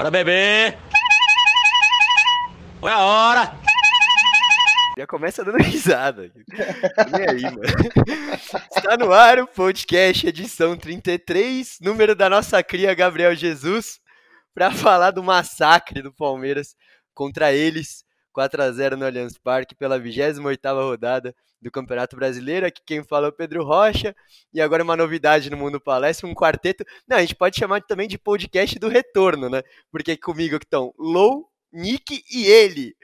Bora beber! Foi a hora! Já começa dando risada. E aí, mano? Está no ar o podcast, edição 33, número da nossa cria Gabriel Jesus, para falar do massacre do Palmeiras contra eles, 4 a 0 no Allianz Parque, pela 28ª rodada do Campeonato Brasileiro. Aqui quem fala é o Pedro Rocha. E agora uma novidade no Mundo Palestra, um quarteto. Não, a gente pode chamar também de podcast do retorno, né? Porque comigo que estão Low, Nick e ele.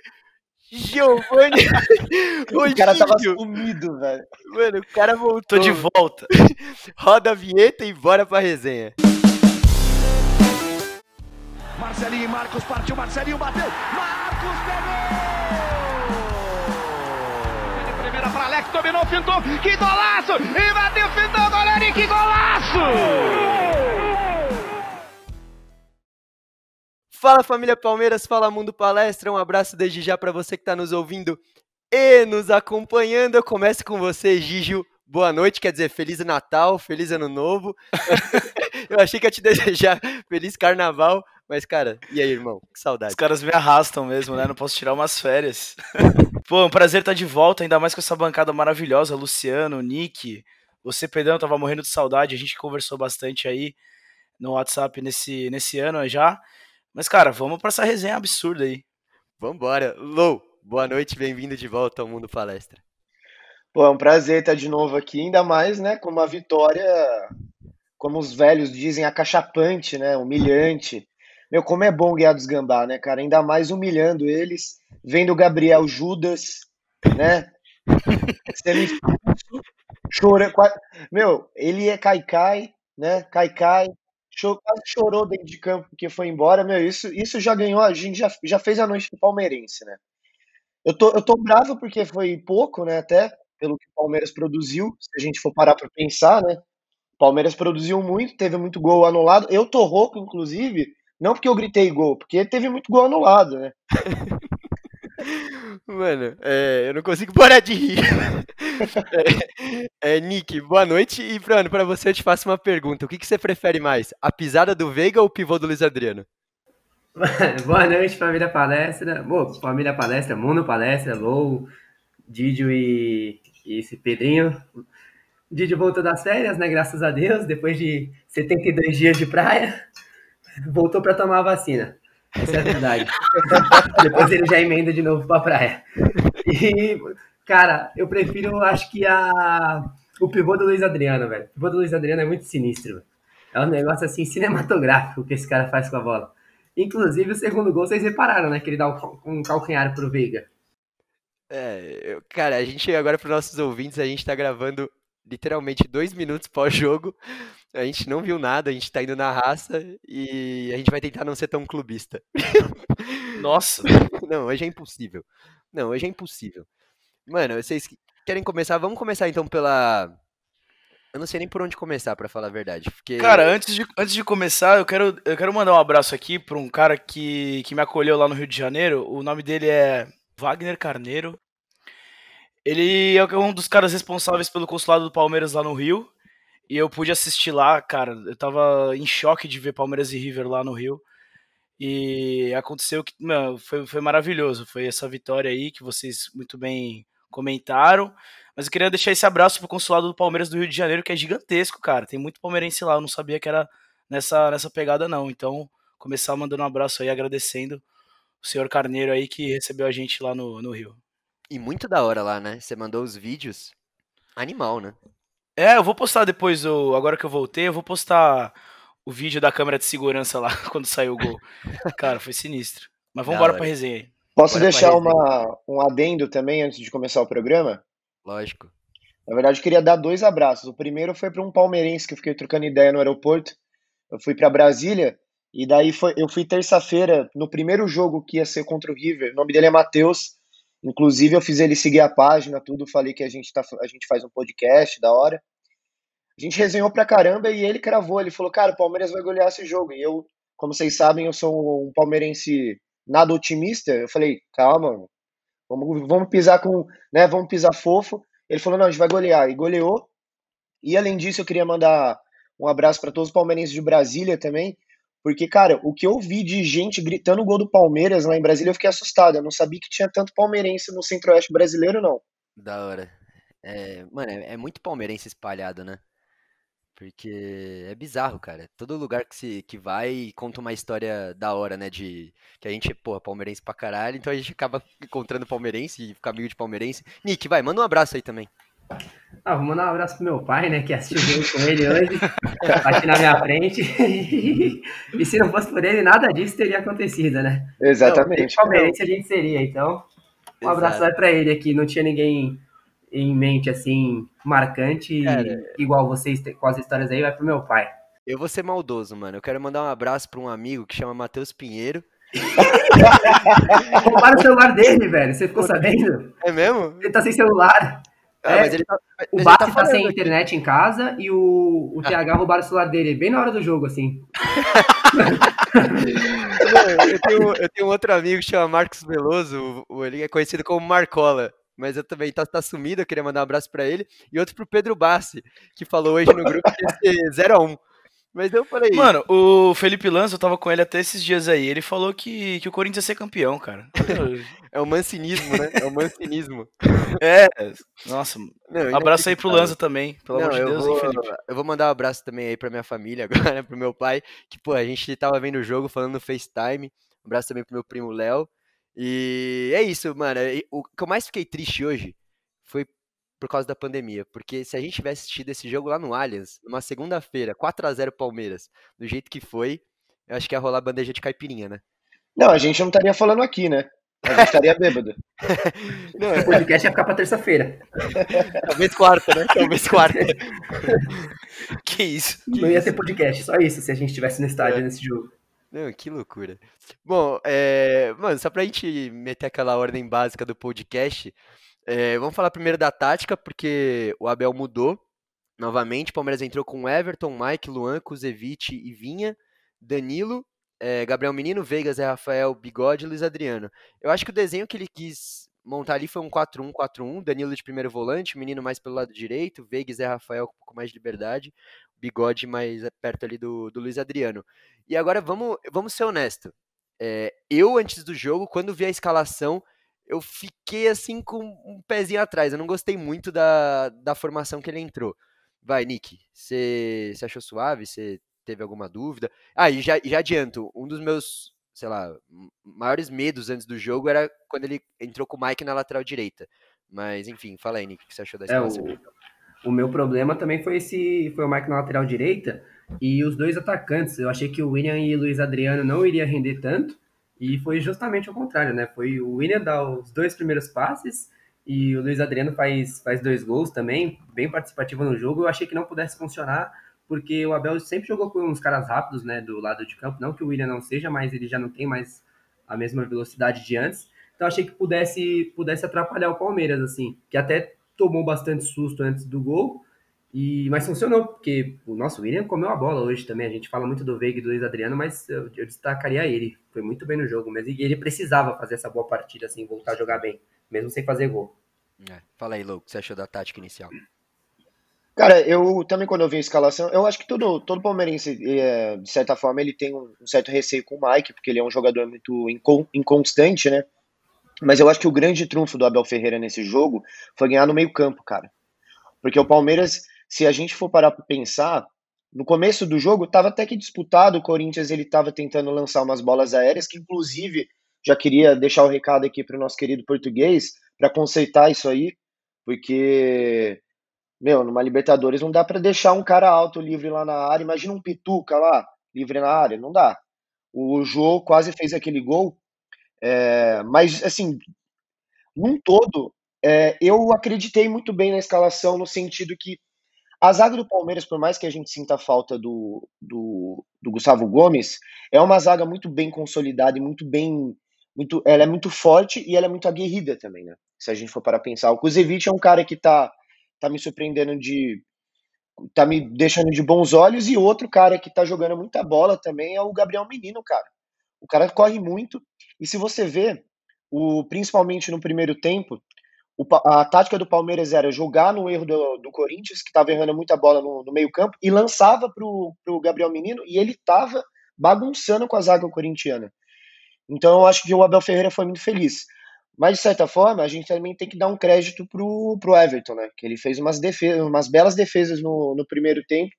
Giovanni. o cara tava sumido, velho. Mano, o cara voltou. Tô de volta. Roda a vinheta e bora pra resenha. Marcelinho e Marcos partiu, Marcelinho bateu. Marcos pegou! Primeira para Alex, dominou, fintou. Que golaço! E bateu, fintou, goleiro e que golaço! Fala família Palmeiras, fala Mundo Palestra, um abraço desde já para você que está nos ouvindo e nos acompanhando. Eu começo com você, Gigio. Boa noite, quer dizer, Feliz Natal, Feliz Ano Novo. Eu achei que ia te desejar Feliz Carnaval, mas cara, e aí, irmão? Que saudade. Os caras me arrastam mesmo, né? Não posso tirar umas férias. Pô, um prazer estar de volta, ainda mais com essa bancada maravilhosa, Luciano, Nick, você, Pedrão, tava morrendo de saudade, a gente conversou bastante aí no WhatsApp nesse, nesse ano já. Mas, cara, vamos para essa resenha absurda aí. Vambora. Lou, boa noite, bem-vindo de volta ao Mundo Palestra. Pô, é um prazer estar de novo aqui, ainda mais, né, com uma vitória, como os velhos dizem, acachapante, né, humilhante. Meu, como é bom ganhar dos gambá, né, cara? Ainda mais humilhando eles, vendo o Gabriel Judas, né, sendo expulso, chorando. Meu, ele é Caicai, né, Caicai, quase chorou dentro de campo porque foi embora, meu, isso, isso já ganhou, a gente já, já fez a noite do palmeirense, né? Eu tô, eu tô bravo porque foi pouco, né, até, pelo que o Palmeiras produziu, se a gente for parar para pensar, né? O Palmeiras produziu muito, teve muito gol anulado. Eu tô rouco, inclusive, não porque eu gritei gol, porque teve muito gol anulado, né? Mano, é, eu não consigo parar de rir. É, é, Nick, boa noite. E, Bruno, para você eu te faço uma pergunta. O que, que você prefere mais? A pisada do Veiga ou o pivô do Luiz Adriano? boa noite, família palestra. Boa, família palestra, mundo palestra, Lou, Didio e, e esse Pedrinho. Didio voltou das férias, né? Graças a Deus, depois de 72 dias de praia, voltou para tomar a vacina. Essa é a verdade. Depois ele já emenda de novo pra praia. E, cara, eu prefiro, acho que a o pivô do Luiz Adriano, velho. O pivô do Luiz Adriano é muito sinistro. É um negócio assim cinematográfico que esse cara faz com a bola. Inclusive, o segundo gol, vocês repararam, né? Que ele dá um calcanhar pro Veiga. É, eu, cara, a gente agora para nossos ouvintes, a gente tá gravando literalmente dois minutos pós-jogo. A gente não viu nada, a gente tá indo na raça e a gente vai tentar não ser tão clubista. Nossa! Não, hoje é impossível. Não, hoje é impossível. Mano, vocês querem começar? Vamos começar então pela. Eu não sei nem por onde começar, para falar a verdade. Porque... Cara, antes de, antes de começar, eu quero, eu quero mandar um abraço aqui pra um cara que, que me acolheu lá no Rio de Janeiro. O nome dele é Wagner Carneiro. Ele é um dos caras responsáveis pelo consulado do Palmeiras lá no Rio. E eu pude assistir lá, cara. Eu tava em choque de ver Palmeiras e River lá no Rio. E aconteceu que, meu, foi, foi maravilhoso. Foi essa vitória aí que vocês muito bem comentaram. Mas eu queria deixar esse abraço pro consulado do Palmeiras do Rio de Janeiro, que é gigantesco, cara. Tem muito palmeirense lá. Eu não sabia que era nessa, nessa pegada, não. Então, começar mandando um abraço aí, agradecendo o senhor Carneiro aí que recebeu a gente lá no, no Rio. E muito da hora lá, né? Você mandou os vídeos. Animal, né? É, eu vou postar depois, eu, agora que eu voltei, eu vou postar o vídeo da câmera de segurança lá, quando saiu o gol. Cara, foi sinistro. Mas vamos embora pra resenha aí. Posso Bora deixar uma, um adendo também antes de começar o programa? Lógico. Na verdade, eu queria dar dois abraços. O primeiro foi para um palmeirense que eu fiquei trocando ideia no aeroporto. Eu fui para Brasília e daí foi, eu fui terça-feira no primeiro jogo que ia ser contra o River. O nome dele é Matheus. Inclusive, eu fiz ele seguir a página, tudo. Falei que a gente, tá, a gente faz um podcast da hora. A gente resenhou pra caramba e ele cravou. Ele falou, cara, o Palmeiras vai golear esse jogo. E eu, como vocês sabem, eu sou um palmeirense nada otimista. Eu falei, calma, vamos, vamos pisar com, né, vamos pisar fofo. Ele falou, não, a gente vai golear. E goleou. E além disso, eu queria mandar um abraço para todos os palmeirenses de Brasília também, Porque, cara, o que eu vi de gente gritando o gol do Palmeiras lá em Brasília, eu fiquei assustado. Eu não sabia que tinha tanto palmeirense no centro-oeste brasileiro, não. Da hora. É, mano, é, é muito palmeirense espalhado, né? Porque é bizarro, cara. Todo lugar que, se, que vai conta uma história da hora, né? De que a gente, pô, palmeirense pra caralho, então a gente acaba encontrando palmeirense e fica amigo de palmeirense. Nick, vai, manda um abraço aí também. Ah, vou mandar um abraço pro meu pai, né? Que assistiu o jogo com ele hoje, aqui na minha frente. e se não fosse por ele, nada disso teria acontecido, né? Exatamente. Palmeirense a gente seria, então. Um abraço vai pra ele aqui. Não tinha ninguém em mente, assim, marcante, Cara, igual vocês com as histórias aí, vai pro meu pai. Eu vou ser maldoso, mano. Eu quero mandar um abraço pra um amigo que chama Matheus Pinheiro. Roubaram o celular dele, velho. Você ficou sabendo? É mesmo? Ele tá sem celular. Ah, é, tá, o Bassi tá, tá sem aqui. internet em casa e o, o TH roubaram o celular dele, bem na hora do jogo, assim. eu, tenho, eu tenho um outro amigo que chama Marcos Veloso, ele é conhecido como Marcola mas eu também tá, tá sumido, eu queria mandar um abraço para ele. E outro pro Pedro Bassi, que falou hoje no grupo que ia ser 0x1. Mas eu falei. Mano, o Felipe Lanza, eu tava com ele até esses dias aí. Ele falou que, que o Corinthians ia ser campeão, cara. é o mancinismo, né? É o mancinismo. é. Nossa. Não, abraço aí pro Lanza também, pelo não, amor de Deus, vou, hein, Felipe? Eu vou mandar um abraço também aí pra minha família agora, pro meu pai. Que, pô, a gente tava vendo o jogo falando no FaceTime. Um abraço também pro meu primo Léo. E é isso, mano. O que eu mais fiquei triste hoje por causa da pandemia. Porque se a gente tivesse assistido esse jogo lá no Allianz, numa segunda-feira, 4 a 0 Palmeiras, do jeito que foi, eu acho que ia rolar bandeja de caipirinha, né? Não, a gente não estaria falando aqui, né? A gente estaria bêbado. não, o podcast ia ficar pra terça-feira. Talvez quarta, né? Talvez quarta. que isso? Que não ia ter podcast, só isso, se a gente estivesse no estádio é. nesse jogo. Não, que loucura. Bom, é, mano, só pra gente meter aquela ordem básica do podcast, é, vamos falar primeiro da tática, porque o Abel mudou novamente. O Palmeiras entrou com Everton, Mike, Luan, Kuzevic e Vinha, Danilo, é, Gabriel Menino, Vegas, Zé Rafael, Bigode e Luiz Adriano. Eu acho que o desenho que ele quis montar ali foi um 4-1-4-1, Danilo de primeiro volante, Menino mais pelo lado direito, Vegas, Zé Rafael com um pouco mais de liberdade, Bigode mais perto ali do, do Luiz Adriano. E agora vamos, vamos ser honesto. É, eu, antes do jogo, quando vi a escalação, eu fiquei assim com um pezinho atrás. Eu não gostei muito da, da formação que ele entrou. Vai, Nick, você achou suave? Você teve alguma dúvida? Ah, e já, já adianto, um dos meus, sei lá, maiores medos antes do jogo era quando ele entrou com o Mike na lateral direita. Mas, enfim, fala aí, Nick, o que você achou da escalação? É, o, o meu problema também foi esse foi o Mike na lateral direita, e os dois atacantes, eu achei que o William e o Luiz Adriano não iria render tanto, e foi justamente o contrário, né? Foi o William dar os dois primeiros passes e o Luiz Adriano faz, faz dois gols também, bem participativo no jogo. Eu achei que não pudesse funcionar, porque o Abel sempre jogou com uns caras rápidos, né, do lado de campo. Não que o William não seja, mas ele já não tem mais a mesma velocidade de antes. Então achei que pudesse, pudesse atrapalhar o Palmeiras, assim, que até tomou bastante susto antes do gol, e, mas funcionou, porque o nosso William comeu a bola hoje também. A gente fala muito do Veiga e do Luiz Adriano, mas eu, eu, destacaria ele. Foi muito bem no jogo mesmo. E ele precisava fazer essa boa partida, assim, voltar a jogar bem, mesmo sem fazer gol. É. Fala aí, Lou, o que você achou da tática inicial? Cara, eu também quando eu vi a escalação, eu acho que todo, todo palmeirense, é, de certa forma, ele tem um, um certo receio com o Mike, porque ele é um jogador muito inconstante, né? Mas eu acho que o grande trunfo do Abel Ferreira nesse jogo foi ganhar no meio campo, cara. Porque o Palmeiras se a gente for parar para pensar, no começo do jogo estava até que disputado, o Corinthians ele estava tentando lançar umas bolas aéreas, que inclusive já queria deixar o recado aqui para o nosso querido português para conceitar isso aí, porque meu, numa Libertadores não dá para deixar um cara alto livre lá na área. Imagina um Pituca lá, livre na área, não dá. O Jô quase fez aquele gol, é, mas assim, num todo, é, eu acreditei muito bem na escalação no sentido que a zaga do Palmeiras, por mais que a gente sinta a falta do, do, do, Gustavo Gomes, é uma zaga muito bem consolidada e muito bem. Muito, ela é muito forte e ela é muito aguerrida também, né? Se a gente for para pensar. O Kuzevic é um cara que tá, tá me surpreendendo de. tá me deixando de bons olhos, e outro cara que tá jogando muita bola também é o Gabriel Menino, cara. O cara corre muito, e se você vê, o, principalmente no primeiro tempo, o, a tática do Palmeiras era jogar no erro do, do Corinthians, que estava errando muita bola no, no meio-campo, e lançava para o Gabriel Menino, e ele estava bagunçando com a zaga corintiana. Então eu acho que o Abel Ferreira foi muito feliz. Mas, de certa forma, a gente também tem que dar um crédito pro, pro Everton, né? Que ele fez umas, defesas, umas belas defesas no, no primeiro tempo,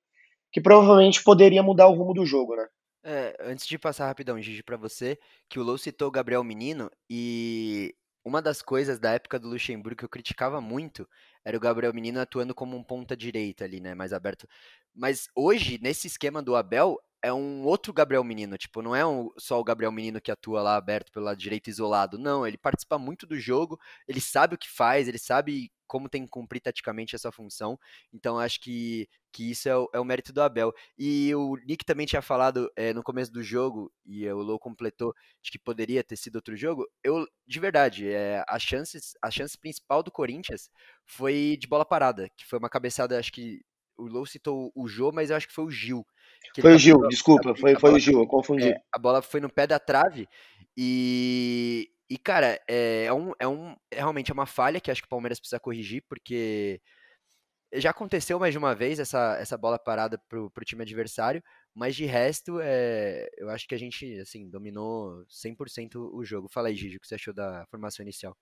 que provavelmente poderia mudar o rumo do jogo, né? É, antes de passar rapidão, Gigi, para você, que o Lou citou o Gabriel Menino e uma das coisas da época do Luxemburgo que eu criticava muito era o Gabriel Menino atuando como um ponta direita ali, né, mais aberto. Mas hoje, nesse esquema do Abel, é um outro Gabriel Menino, tipo, não é um, só o Gabriel Menino que atua lá aberto pelo lado direito isolado, não, ele participa muito do jogo, ele sabe o que faz, ele sabe como tem que cumprir taticamente essa função, então acho que, que isso é o, é o mérito do Abel. E o Nick também tinha falado é, no começo do jogo, e o Lou completou, de que poderia ter sido outro jogo, eu, de verdade, é, a, chances, a chance principal do Corinthians foi de bola parada, que foi uma cabeçada, acho que o Lou citou o Jô, mas eu acho que foi o Gil, foi o Gil, desculpa, foi, foi o Gil, eu confundi. É, a bola foi no pé da trave e, e cara, é, é, um, é um, realmente é uma falha que acho que o Palmeiras precisa corrigir, porque já aconteceu mais de uma vez essa, essa bola parada pro, pro time adversário, mas de resto, é, eu acho que a gente, assim, dominou 100% o jogo. Fala aí, Gigi, o que você achou da formação inicial?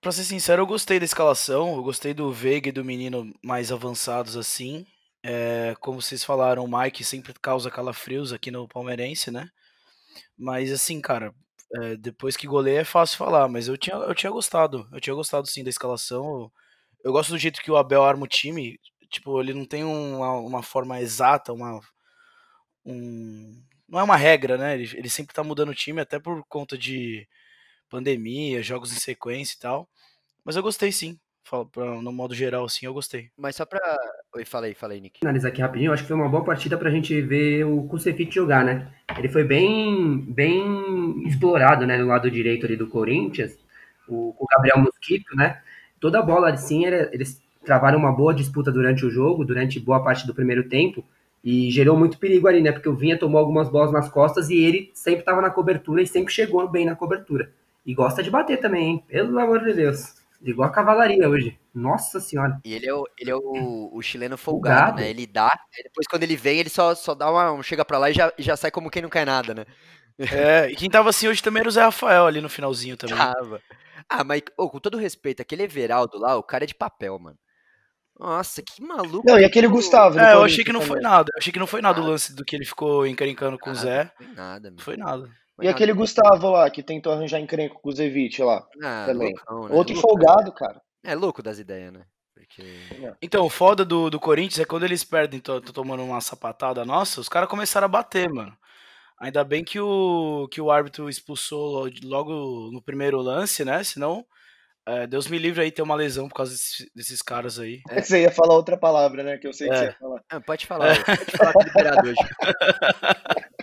Pra ser sincero, eu gostei da escalação, eu gostei do Veiga e do Menino mais avançados assim. É, como vocês falaram, o Mike sempre causa calafrios aqui no Palmeirense, né? Mas assim, cara, é, depois que goleia é fácil falar, mas eu tinha, eu tinha gostado. Eu tinha gostado sim da escalação. Eu, eu gosto do jeito que o Abel arma o time. Tipo, ele não tem uma, uma forma exata, uma. Um, não é uma regra, né? Ele, ele sempre tá mudando o time, até por conta de pandemia, jogos em sequência e tal. Mas eu gostei sim no modo geral, assim, eu gostei. Mas só pra. Oi, falei, falei, Nick. Analisar aqui rapidinho, acho que foi uma boa partida pra gente ver o Kusevich jogar, né? Ele foi bem, bem explorado, né, no lado direito ali do Corinthians, o, o Gabriel Mosquito, né? Toda a bola, assim, era, eles travaram uma boa disputa durante o jogo, durante boa parte do primeiro tempo, e gerou muito perigo ali, né? Porque o Vinha tomou algumas bolas nas costas e ele sempre estava na cobertura e sempre chegou bem na cobertura. E gosta de bater também, hein? Pelo amor de Deus. Igual a cavalaria hoje. Nossa senhora. E ele é o, ele é o, o chileno folgado, folgado, né? Ele dá, depois quando ele vem, ele só, só dá uma. chega pra lá e já, já sai como quem não quer nada, né? É, e quem tava assim hoje também era o Zé Rafael ali no finalzinho também. Tava. Ah, mas oh, com todo respeito, aquele Everaldo lá, o cara é de papel, mano. Nossa, que maluco. Não, e aquele Gustavo. É, eu achei que não foi nada. Eu achei que não foi nada o lance do que ele ficou encrencando com o Zé. Não foi nada, Não foi nada. E aquele Gustavo lá, que tentou arranjar encrenca com o Zevich lá. Ah, também. Loucão, né? Outro folgado, cara. É louco das ideias, né? Porque... Então, o foda do, do Corinthians é quando eles perdem, tô, tô tomando uma sapatada nossa, os caras começaram a bater, mano. Ainda bem que o, que o árbitro expulsou logo no primeiro lance, né? Senão, é, Deus me livre aí ter uma lesão por causa desses, desses caras aí. É. Você ia falar outra palavra, né? Que eu sei que É. você ia falar. Ah, pode falar, pode falar com o liberado hoje.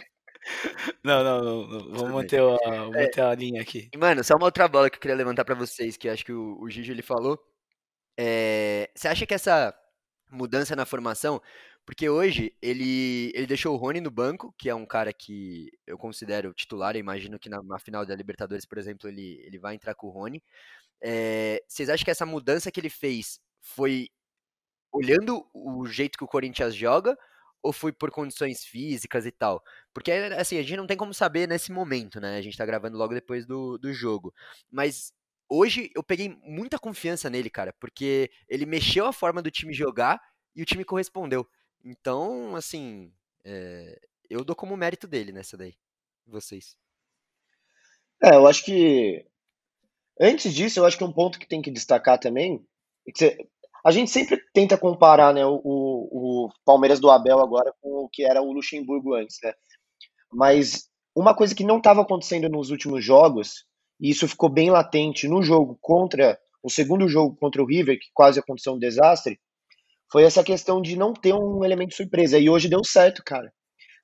Não, não, não, não. Vamos manter a, vou manter a linha aqui. Mano, só uma outra bola que eu queria levantar pra vocês, que eu acho que o, o Gigi ele falou. É, você acha que essa mudança na formação, porque hoje ele, ele deixou o Rony no banco, que é um cara que eu considero titular, eu imagino que na, na final da Libertadores, por exemplo, ele, ele vai entrar com o Rony. É, vocês acham que essa mudança que ele fez foi olhando o jeito que o Corinthians joga ou foi por condições físicas e tal? Porque, assim, a gente não tem como saber nesse momento, né? A gente tá gravando logo depois do, do jogo. Mas hoje eu peguei muita confiança nele, cara, porque ele mexeu a forma do time jogar e o time correspondeu. Então, assim, é, eu dou como mérito dele nessa daí. Vocês. É, eu acho que. Antes disso, eu acho que um ponto que tem que destacar também. é que você- a gente sempre tenta comparar né, o, o, Palmeiras do Abel agora com o que era o Luxemburgo antes, né? Mas uma coisa que não estava acontecendo nos últimos jogos, e isso ficou bem latente no jogo contra. O segundo jogo contra o River, que quase aconteceu um desastre, foi essa questão de não ter um elemento surpresa. E hoje deu certo, cara.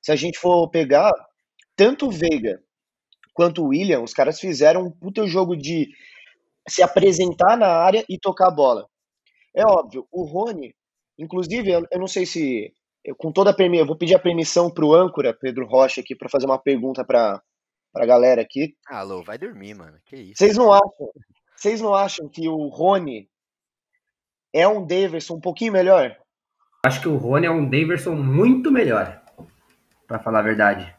Se a gente for pegar, tanto o Veiga quanto o William, os caras fizeram um puta jogo de se apresentar na área e tocar a bola. É óbvio, o Rony, inclusive, eu, eu não sei se, eu, com toda a permissão, eu vou pedir a permissão pro âncora, Pedro Rocha, aqui, para fazer uma pergunta pra, pra galera aqui. Ah, Lô, vai dormir, mano. Que isso. Vocês não acham, vocês não acham que o Rony é um Daverson um pouquinho melhor? Acho que o Rony é um Daverson muito melhor, pra falar a verdade.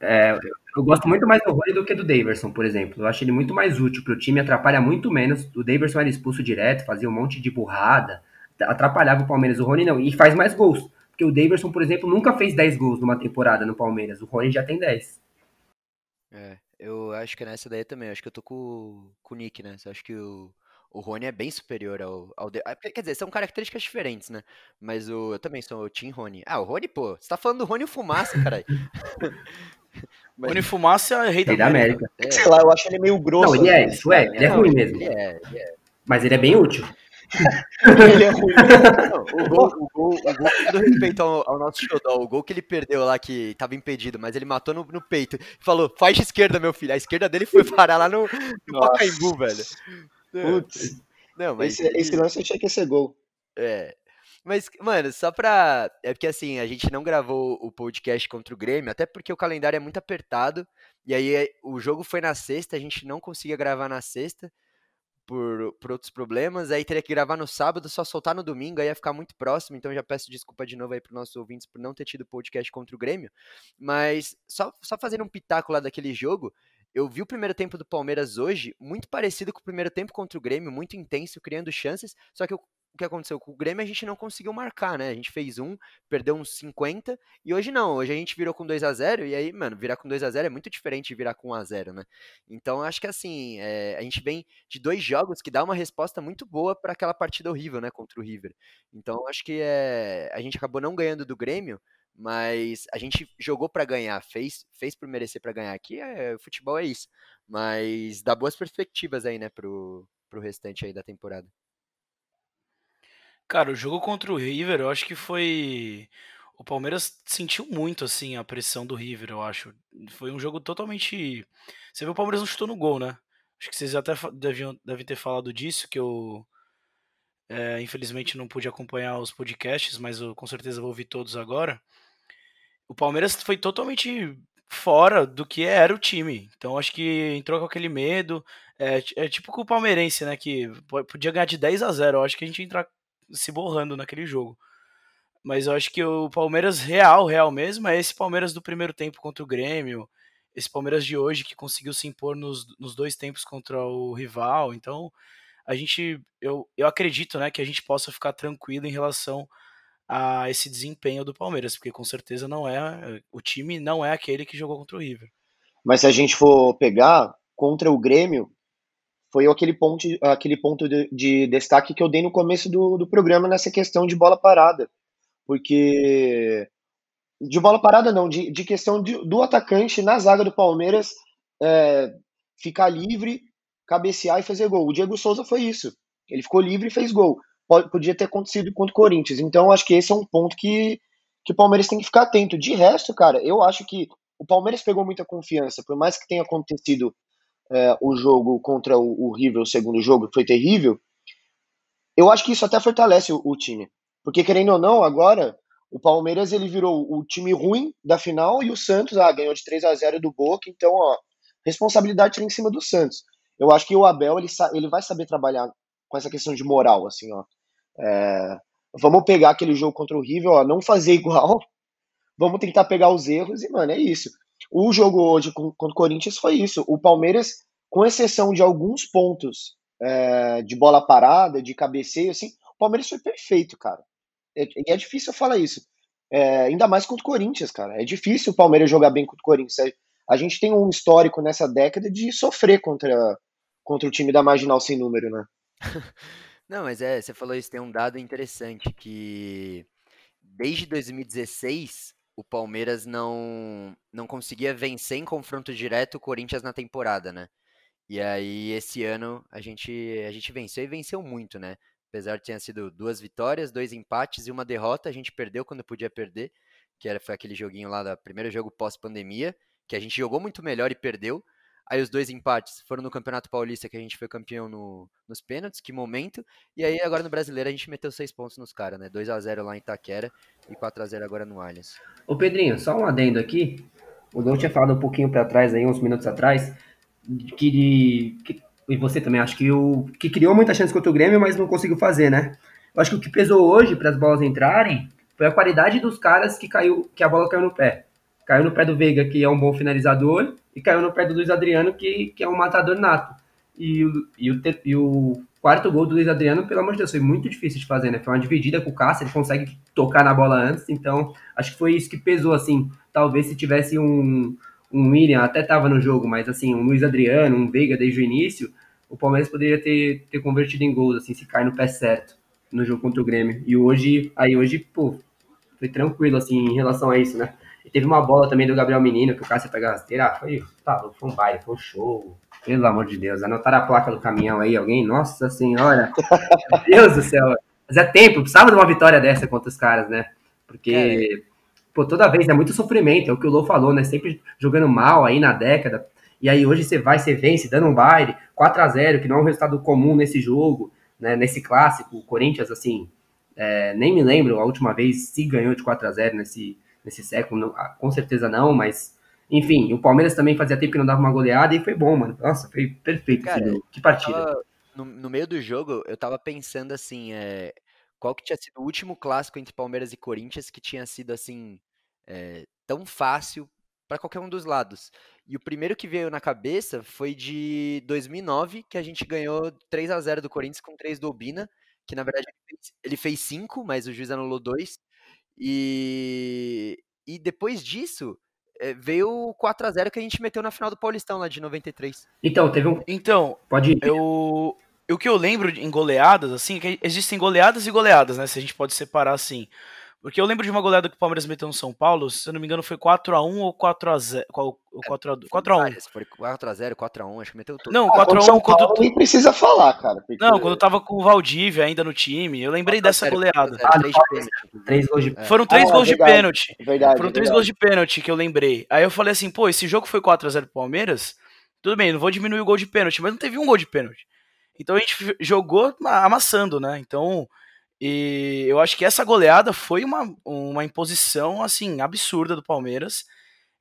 É, eu gosto muito mais do Rony do que do Daverson, por exemplo. Eu acho ele muito mais útil para o time, atrapalha muito menos. O Daverson era expulso direto, fazia um monte de burrada, atrapalhava o Palmeiras. O Rony não, e faz mais gols. Porque o Daverson, por exemplo, nunca fez 10 gols numa temporada no Palmeiras. O Rony já tem 10. É, eu acho que nessa daí também. Acho que eu tô com, com o Nick, né? Eu acho que o, o Rony é bem superior ao, ao de... Quer dizer, são características diferentes, né? Mas o, eu também sou o Team Rony. Ah, o Rony, pô, você tá falando do Rony Fumaça, caralho. Mas... Rony Fumaça é rei da, da América. América. É. Sei lá, eu acho ele meio grosso. Não, ele é, isso é, ele é ruim mesmo. Ele é, ele é. Mas ele é bem útil. ele é ruim. Não, o gol, o gol, o gol do respeito ao, ao, nosso xodó, o gol que ele perdeu lá, que tava impedido, mas ele matou no, no peito e falou, faixa esquerda, meu filho. A esquerda dele foi parar lá no, no Pacaembu, velho. Putz. Não, mas... esse, esse lance achei que ia ser gol. É, mas, mano, só pra. É porque assim, a gente não gravou o podcast contra o Grêmio, até porque o calendário é muito apertado. E aí eh, o jogo foi na sexta, a gente não conseguia gravar na sexta por, por outros problemas. Aí teria que gravar no sábado, só soltar no domingo, aí ia ficar muito próximo. Então já peço desculpa de novo aí pros nossos ouvintes por não ter tido podcast contra o Grêmio. Mas só, só fazendo um pitaco lá daquele jogo. Eu vi o primeiro tempo do Palmeiras hoje muito parecido com o primeiro tempo contra o Grêmio, muito intenso, criando chances. Só que o que aconteceu com o Grêmio, a gente não conseguiu marcar, né? A gente fez um, perdeu uns 50, e hoje não, hoje a gente virou com 2 a 0 e aí, mano, virar com 2 a 0 é muito diferente de virar com 1 a 0 né? Então, acho que assim, é, a gente vem de dois jogos que dá uma resposta muito boa para aquela partida horrível, né, contra o River. Então, acho que é, a gente acabou não ganhando do Grêmio, mas a gente jogou para ganhar, fez, fez por merecer para ganhar aqui, é, o futebol é isso. Mas dá boas perspectivas aí, né, pro, pro restante aí da temporada. Cara, o jogo contra o River, eu acho que foi. O Palmeiras sentiu muito, assim, a pressão do River, eu acho. Foi um jogo totalmente. Você viu o Palmeiras não chutou no gol, né? Acho que vocês até deviam, devem ter falado disso, que eu. É, infelizmente não pude acompanhar os podcasts, mas eu com certeza vou ouvir todos agora. O Palmeiras foi totalmente fora do que era o time. Então acho que entrou com aquele medo. É, é tipo com o palmeirense, né? Que podia ganhar de 10 a 0. Eu acho que a gente entra se borrando naquele jogo. Mas eu acho que o Palmeiras real, real mesmo, é esse Palmeiras do primeiro tempo contra o Grêmio, esse Palmeiras de hoje que conseguiu se impor nos, nos dois tempos contra o rival. Então, a gente, eu, eu acredito, né, que a gente possa ficar tranquilo em relação a esse desempenho do Palmeiras, porque com certeza não é, o time não é aquele que jogou contra o River. Mas se a gente for pegar contra o Grêmio, foi aquele ponto, aquele ponto de, de, destaque que eu dei no começo do, do programa nessa questão de bola parada. Porque. De bola parada, não, de, de questão de, do atacante na zaga do Palmeiras é, ficar livre, cabecear e fazer gol. O Diego Souza foi isso. Ele ficou livre e fez gol. Podia ter acontecido contra o Corinthians. Então, acho que esse é um ponto que, que o Palmeiras tem que ficar atento. De resto, cara, eu acho que o Palmeiras pegou muita confiança. Por mais que tenha acontecido é, o jogo contra o, o River, o segundo jogo, que foi terrível, eu acho que isso até fortalece o, o, time. Porque, querendo ou não, agora o Palmeiras ele virou o time ruim da final e o Santos ah, ganhou de 3 a 0 do Boca, então ó, responsabilidade tá em cima do Santos. Eu acho que o Abel ele, ele vai saber trabalhar com essa questão de moral, assim, ó. É, vamos pegar aquele jogo contra o River, ó, não fazer igual, vamos tentar pegar os erros e, mano, é isso. O jogo hoje contra o Corinthians foi isso. O Palmeiras, com exceção de alguns pontos é, de bola parada, de cabeceio, assim, o Palmeiras foi perfeito, cara. E é, é, difícil eu falar isso. É, ainda mais contra o Corinthians, cara. É difícil o Palmeiras jogar bem contra o Corinthians. A gente tem um histórico nessa década de sofrer contra, contra o time da Marginal sem número, né? Não, mas é, você falou isso, tem um dado interessante que desde 2016 o Palmeiras não, não conseguia vencer em confronto direto o Corinthians na temporada, né? E aí esse ano a gente, a gente venceu e venceu muito, né? Apesar de ter sido duas vitórias, dois empates e uma derrota, a gente perdeu quando podia perder, que era, foi aquele joguinho lá do primeiro jogo pós-pandemia, que a gente jogou muito melhor e perdeu, Aí os dois empates foram no Campeonato Paulista, que a gente foi campeão no, nos pênaltis, que momento. E aí agora no Brasileiro a gente meteu seis pontos nos caras, né? 2 a 0 lá em Itaquera e 4 a 0 agora no Allianz. Ô Pedrinho, só um adendo aqui. O Dom tinha falado um pouquinho para trás aí, uns minutos atrás, que, que e você também acho que o que criou muita chance contra o Grêmio, mas não conseguiu fazer, né? Eu acho que o que pesou hoje para as bolas entrarem foi a qualidade dos caras que caiu, que a bola caiu no pé. Caiu no pé do Veiga, que é um bom finalizador, e caiu no pé do Luiz Adriano, que, que é um matador nato. E, e, o, e o quarto gol do Luiz Adriano, pelo amor de Deus, foi muito difícil de fazer, né? Foi uma dividida com o Cássio, ele consegue tocar na bola antes, então acho que foi isso que pesou, assim. Talvez se tivesse um, um William, até tava no jogo, mas assim, um Luiz Adriano, um Veiga desde o início, o Palmeiras poderia ter, ter convertido em gols, assim, se cai no pé certo no jogo contra o Grêmio. E hoje, aí hoje, pô, foi tranquilo, assim, em relação a isso, né? E teve uma bola também do Gabriel Menino, que o Cássio pega rasteira, ah, foi, tá, foi um baile, foi um show. Pelo amor de Deus, anotaram a placa do caminhão aí, alguém? Nossa senhora! Meu Deus do céu! Mas é tempo, precisava de uma vitória dessa contra os caras, né? Porque, pô, toda vez é muito sofrimento, é o que o Lô falou, né? Sempre jogando mal aí na década. E aí hoje você vai, você vence, dando um baile, 4 a 0 que não é um resultado comum nesse jogo, né? Nesse clássico, o Corinthians, assim, é, nem me lembro a última vez se ganhou de 4 a 0 nesse, nesse século, não, ah, com certeza não, mas enfim, o Palmeiras também fazia tempo que não dava uma goleada e foi bom, mano. Nossa, foi perfeito. Cara, que partida. Tava, no, no, meio do jogo, eu tava pensando assim, é, qual que tinha sido o último clássico entre Palmeiras e Corinthians que tinha sido assim é, tão fácil para qualquer um dos lados. E o primeiro que veio na cabeça foi de 2009, que a gente ganhou 3 a 0 do Corinthians com 3 do Obina, que na verdade ele fez 5, mas o juiz anulou 2. E, e depois disso, é, veio o 4x0 que a gente meteu na final do Paulistão lá de 93. Então, teve um. Então, pode ir. Eu, o que eu lembro em goleadas, assim, é que existem goleadas e goleadas, né? Se a gente pode separar assim. Porque eu lembro de uma goleada que o Palmeiras meteu no São Paulo, se eu não me engano, foi 4x1 ou 4x0. 4x1. 4x1. Foi 4x0, 4x1, acho que meteu tudo. Não, 4x1 ah, quando. Nem precisa falar, cara. Porque... Não, quando eu tava com o Valdívia ainda no time, eu lembrei dessa goleada. Ah, três, três gols de Foram três ah, gols verdade, de pênalti. Verdade, Foram três verdade. gols de pênalti que eu lembrei. Aí eu falei assim, pô, esse jogo foi 4x0 pro Palmeiras. Tudo bem, não vou diminuir o gol de pênalti, mas não teve um gol de pênalti. Então a gente jogou amassando, né? Então e eu acho que essa goleada foi uma, uma imposição assim absurda do Palmeiras,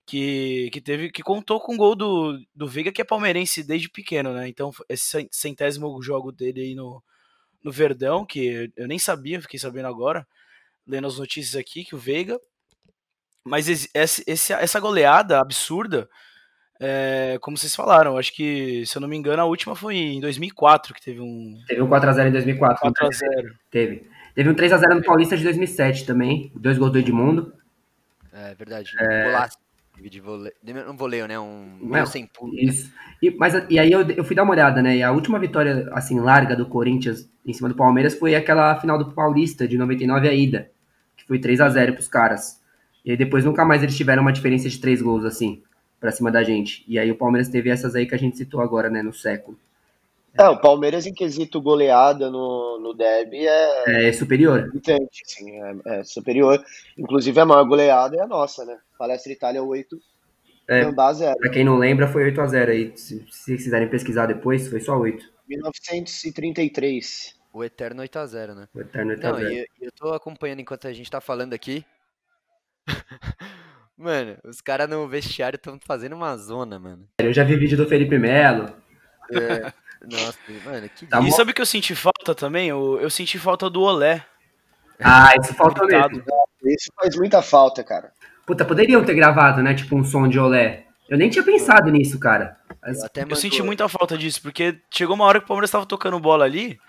que, que teve que contou com o gol do, do Veiga, que é palmeirense desde pequeno, né? Então, esse centésimo jogo dele aí no, no Verdão, que eu nem sabia, fiquei sabendo agora, lendo as notícias aqui, que o Veiga. Mas esse, esse, essa goleada absurda, é, como vocês falaram, acho que, se eu não me engano, a última foi em 2004, que teve um... Teve um 4x0 em 2004. 4x0. Teve. Teve um 3x0 no Paulista de 2007 também, dois gols do Edmundo. É verdade, é... golaço. De voleio, um voleio, né? Um meio sem pulo. Isso. E, mas, e aí eu, eu fui dar uma olhada, né? E a última vitória, assim, larga do Corinthians em cima do Palmeiras foi aquela final do Paulista, de 99 a ida, que foi 3 a 0 pros caras. E aí depois nunca mais eles tiveram uma diferença de três gols, assim para cima da gente. E aí o Palmeiras teve essas aí que a gente citou agora, né, no século. É, o Palmeiras em quesito goleada no, no derby é... É superior. Entende, sim, é, é, superior. Inclusive a maior goleada é a nossa, né? Palestra Itália 8, é, Gambá 0. Pra quem não lembra, foi 8 a 0 aí. Se, se quiserem pesquisar depois, foi só 8. 1933. O Eterno 8 a 0 né? O Eterno 8 a 0 Não, eu, eu tô acompanhando enquanto a gente tá falando aqui. Mano, os caras no vestiário estão fazendo uma zona, mano. Eu já vi vídeo do Felipe Melo. É. Nossa, mano, que tá E sabe o que eu senti falta também? Eu, eu senti falta do Olé. Ah, isso falta mesmo. Isso faz muita falta, cara. Puta, poderiam ter gravado, né? Tipo um som de Olé. Eu nem tinha pensado nisso, cara. Eu, eu senti muita falta disso, porque chegou uma hora que o Palmeiras tava tocando bola ali.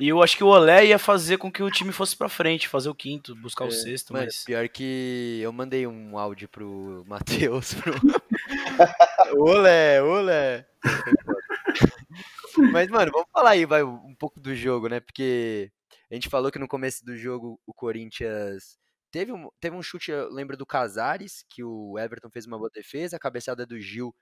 E eu acho que o Olé ia fazer com que o time fosse pra frente, fazer o quinto, buscar é, o sexto. Mano, mas pior que eu mandei um áudio pro Matheus. Pro... olé, olé. mas, mano, vamos falar aí vai, um pouco do jogo, né? Porque a gente falou que no começo do jogo o Corinthians teve um, teve um chute, eu lembro do Casares, que o Everton fez uma boa defesa, a cabeçada do Gil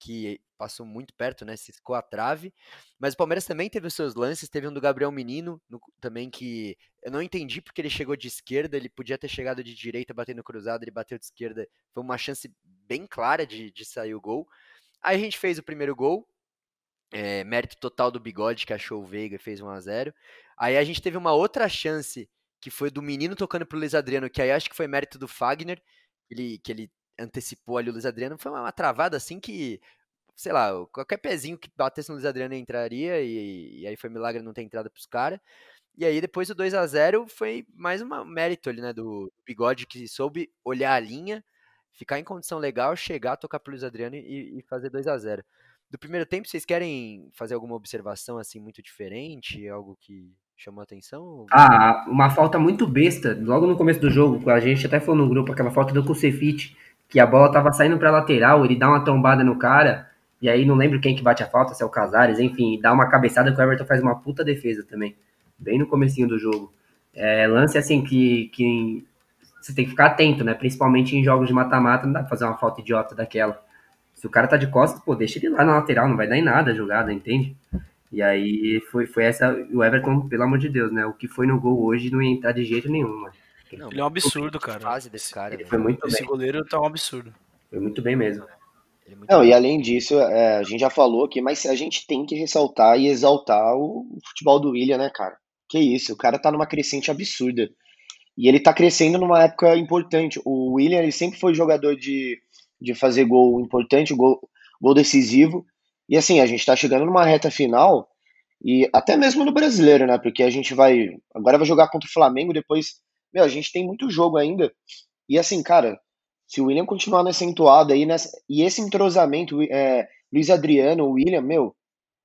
que passou muito perto, né? Ciscou a trave. Mas o Palmeiras também teve os seus lances. Teve um do Gabriel Menino no, também que eu não entendi porque ele chegou de esquerda. Ele podia ter chegado de direita batendo cruzado. Ele bateu de esquerda. Foi uma chance bem clara de, de sair o gol. Aí a gente fez o primeiro gol. É, mérito total do Bigode que achou o Veiga e fez 1 a 0 Aí a gente teve uma outra chance que foi do menino tocando pro Luiz Adriano, que aí acho que foi mérito do Fagner, ele, que ele antecipou ali o Luiz Adriano. Foi uma, uma travada assim que, sei lá, qualquer pezinho que batesse no Luiz Adriano entraria e, e aí foi milagre não ter entrado pros caras. E aí depois do 2 a 0 foi mais um mérito ali, né, do Bigode que soube olhar a linha, ficar em condição legal, chegar, tocar pro Luiz Adriano e, e fazer 2 a 0 Do primeiro tempo, vocês querem fazer alguma observação assim muito diferente? Algo que chamou a atenção? Ah, uma falta muito besta, logo no começo do jogo, a gente até falou no grupo, aquela falta do Kusevich, que a bola tava saindo pra lateral, ele dá uma tombada no cara, e aí não lembro quem que bate a falta, se é o Casares, enfim, dá uma cabeçada que o Everton faz uma puta defesa também, bem no comecinho do jogo. É, lance assim que, que você tem que ficar atento, né? Principalmente em jogos de mata-mata, não dá pra fazer uma falta idiota daquela. Se o cara tá de costas, pô, deixa ele lá na lateral, não vai dar em nada a jogada, entende? E aí foi, foi essa. O Everton, pelo amor de Deus, né? O que foi no gol hoje não ia entrar de jeito nenhum, mano. Não, ele é um absurdo, cara. Fase desse cara. Ele foi muito Esse bem. goleiro tá um absurdo. Foi muito bem mesmo. Ele é muito Não, e além disso, é, a gente já falou aqui, mas a gente tem que ressaltar e exaltar o futebol do William, né, cara? Que isso, o cara tá numa crescente absurda. E ele tá crescendo numa época importante. O William, ele sempre foi jogador de, de fazer gol importante, gol, gol decisivo. E assim, a gente tá chegando numa reta final, e até mesmo no brasileiro, né? Porque a gente vai. Agora vai jogar contra o Flamengo, depois. Meu, a gente tem muito jogo ainda. E assim, cara, se o William continuar nessa entoada aí, nessa, e esse entrosamento, é, Luiz Adriano, William, meu,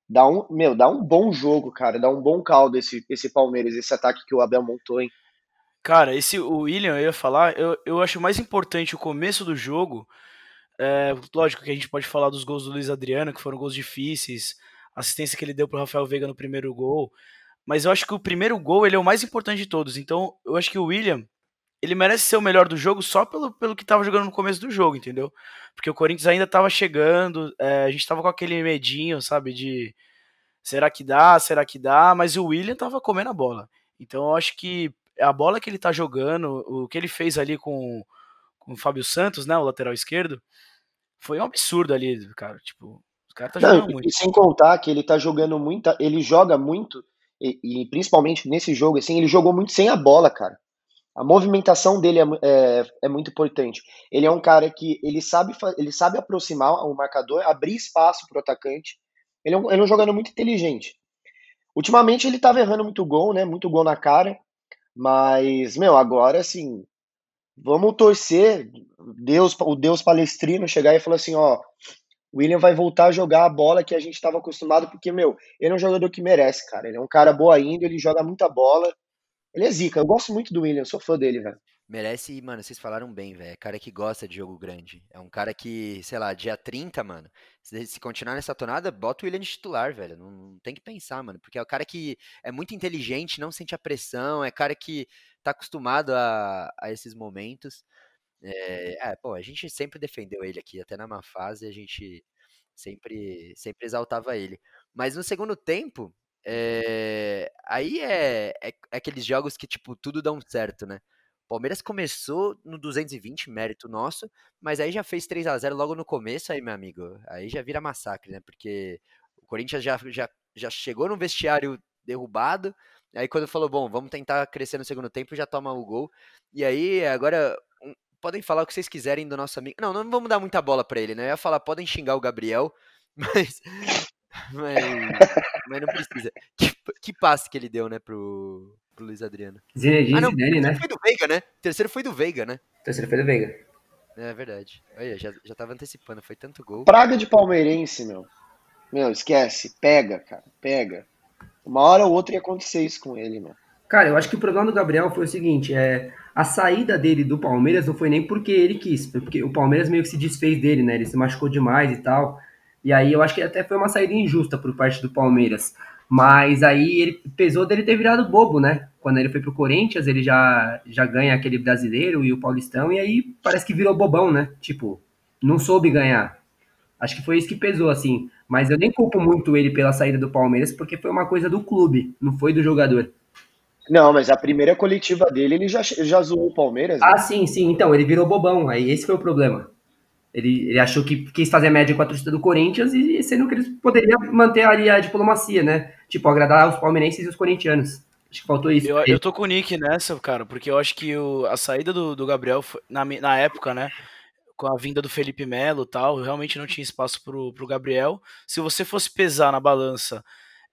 dá um, meu, dá um bom jogo, cara, dá um bom caldo esse, esse Palmeiras, esse ataque que o Abel montou, hein? Cara, esse o William, eu ia falar, eu, eu acho mais importante o começo do jogo. É, lógico que a gente pode falar dos gols do Luiz Adriano, que foram gols difíceis, assistência que ele deu pro Rafael Veiga no primeiro gol. Mas eu acho que o primeiro gol ele é o mais importante de todos. Então, eu acho que o William, ele merece ser o melhor do jogo só pelo, pelo que tava jogando no começo do jogo, entendeu? Porque o Corinthians ainda tava chegando, é, a gente tava com aquele medinho, sabe, de será que dá, será que dá, mas o William tava comendo a bola. Então eu acho que a bola que ele tá jogando, o que ele fez ali com, com o Fábio Santos, né, o lateral esquerdo, foi um absurdo ali, cara, tipo, o cara tá jogando Não, muito. e sem contar que ele tá jogando muita, ele joga muito, e, e principalmente nesse jogo, assim, ele jogou muito sem a bola, cara. A movimentação dele é, é, é muito importante. Ele é um cara que ele sabe, ele sabe aproximar o marcador, abrir espaço pro atacante. Ele é um, ele é um jogador muito inteligente. Ultimamente ele tava errando muito gol, né? Muito gol na cara. Mas, meu, agora assim, vamos torcer Deus, o Deus palestrino chegar e falar assim, ó, o William vai voltar a jogar a bola que a gente estava acostumado, porque, meu, ele é um jogador que merece, cara. Ele é um cara boa ainda, ele joga muita bola. Ele é zica. Eu gosto muito do William, sou fã dele, velho. Merece, mano, vocês falaram bem, velho. É cara que gosta de jogo grande. É um cara que, sei lá, dia 30, mano. Se, se continuar nessa tonada, bota o William de titular, velho. Não, não tem que pensar, mano. Porque é o cara que é muito inteligente, não sente a pressão. É cara que tá acostumado a, a esses momentos. É, é, pô, a gente sempre defendeu ele aqui, até na má fase, a gente sempre, sempre exaltava ele. Mas no segundo tempo, é, aí é, é, aqueles jogos que, tipo, tudo dá um certo, né? Palmeiras começou no 220, mérito nosso, mas aí já fez 3 a 0 logo no começo, aí, meu amigo, aí já vira massacre, né? Porque o Corinthians já, já, já chegou no vestiário derrubado, aí quando falou, bom, vamos tentar crescer no segundo tempo, já toma o gol. E aí, agora, podem falar o que vocês quiserem do nosso amigo. Não, não vamos dar muita bola pra ele, né? Eu ia falar, podem xingar o Gabriel, mas. Mas, mas não precisa. Que, que passe que ele deu, né, pro, pro Luiz Adriano. Zinedine Ah, não, Zidane, né? foi do Veiga, né? O terceiro foi do Veiga, né? Terceiro foi do Veiga. É verdade. Olha, já, já tava antecipando, foi tanto gol. Praga de palmeirense, meu. Meu, esquece. Pega, cara. Pega. Uma hora ou outra ia acontecer isso com ele, meu. Cara, eu acho que o problema do Gabriel foi o seguinte, é a saída dele do Palmeiras não foi nem porque ele quis, foi porque o Palmeiras meio que se desfez dele, né? Ele se machucou demais e tal. E aí eu acho que até foi uma saída injusta por parte do Palmeiras. Mas aí ele pesou dele ter virado bobo, né? Quando ele foi pro Corinthians, ele já, já ganha aquele brasileiro e o Paulistão, e aí parece que virou bobão, né? Tipo, não soube ganhar. Acho que foi isso que pesou, assim. Mas eu nem culpo muito ele pela saída do Palmeiras, porque foi uma coisa do clube, não foi do jogador. Não, mas a primeira coletiva dele, ele já, já zoou o Palmeiras. né? Ah, sim, sim. Então, ele virou bobão. Aí esse foi o problema. Ele, ele achou que quis fazer média com a torcida do Corinthians e sendo que eles poderiam manter ali a diplomacia, né? Tipo, agradar os palmeirenses e os corintianos. Acho que faltou isso. Eu, eu tô com o Nick nessa, cara, porque eu acho que o- a saída do, do Gabriel, foi- na, na época, né, com a vinda do Felipe Melo e tal, realmente não tinha espaço pro, pro Gabriel. Se você fosse pesar na balança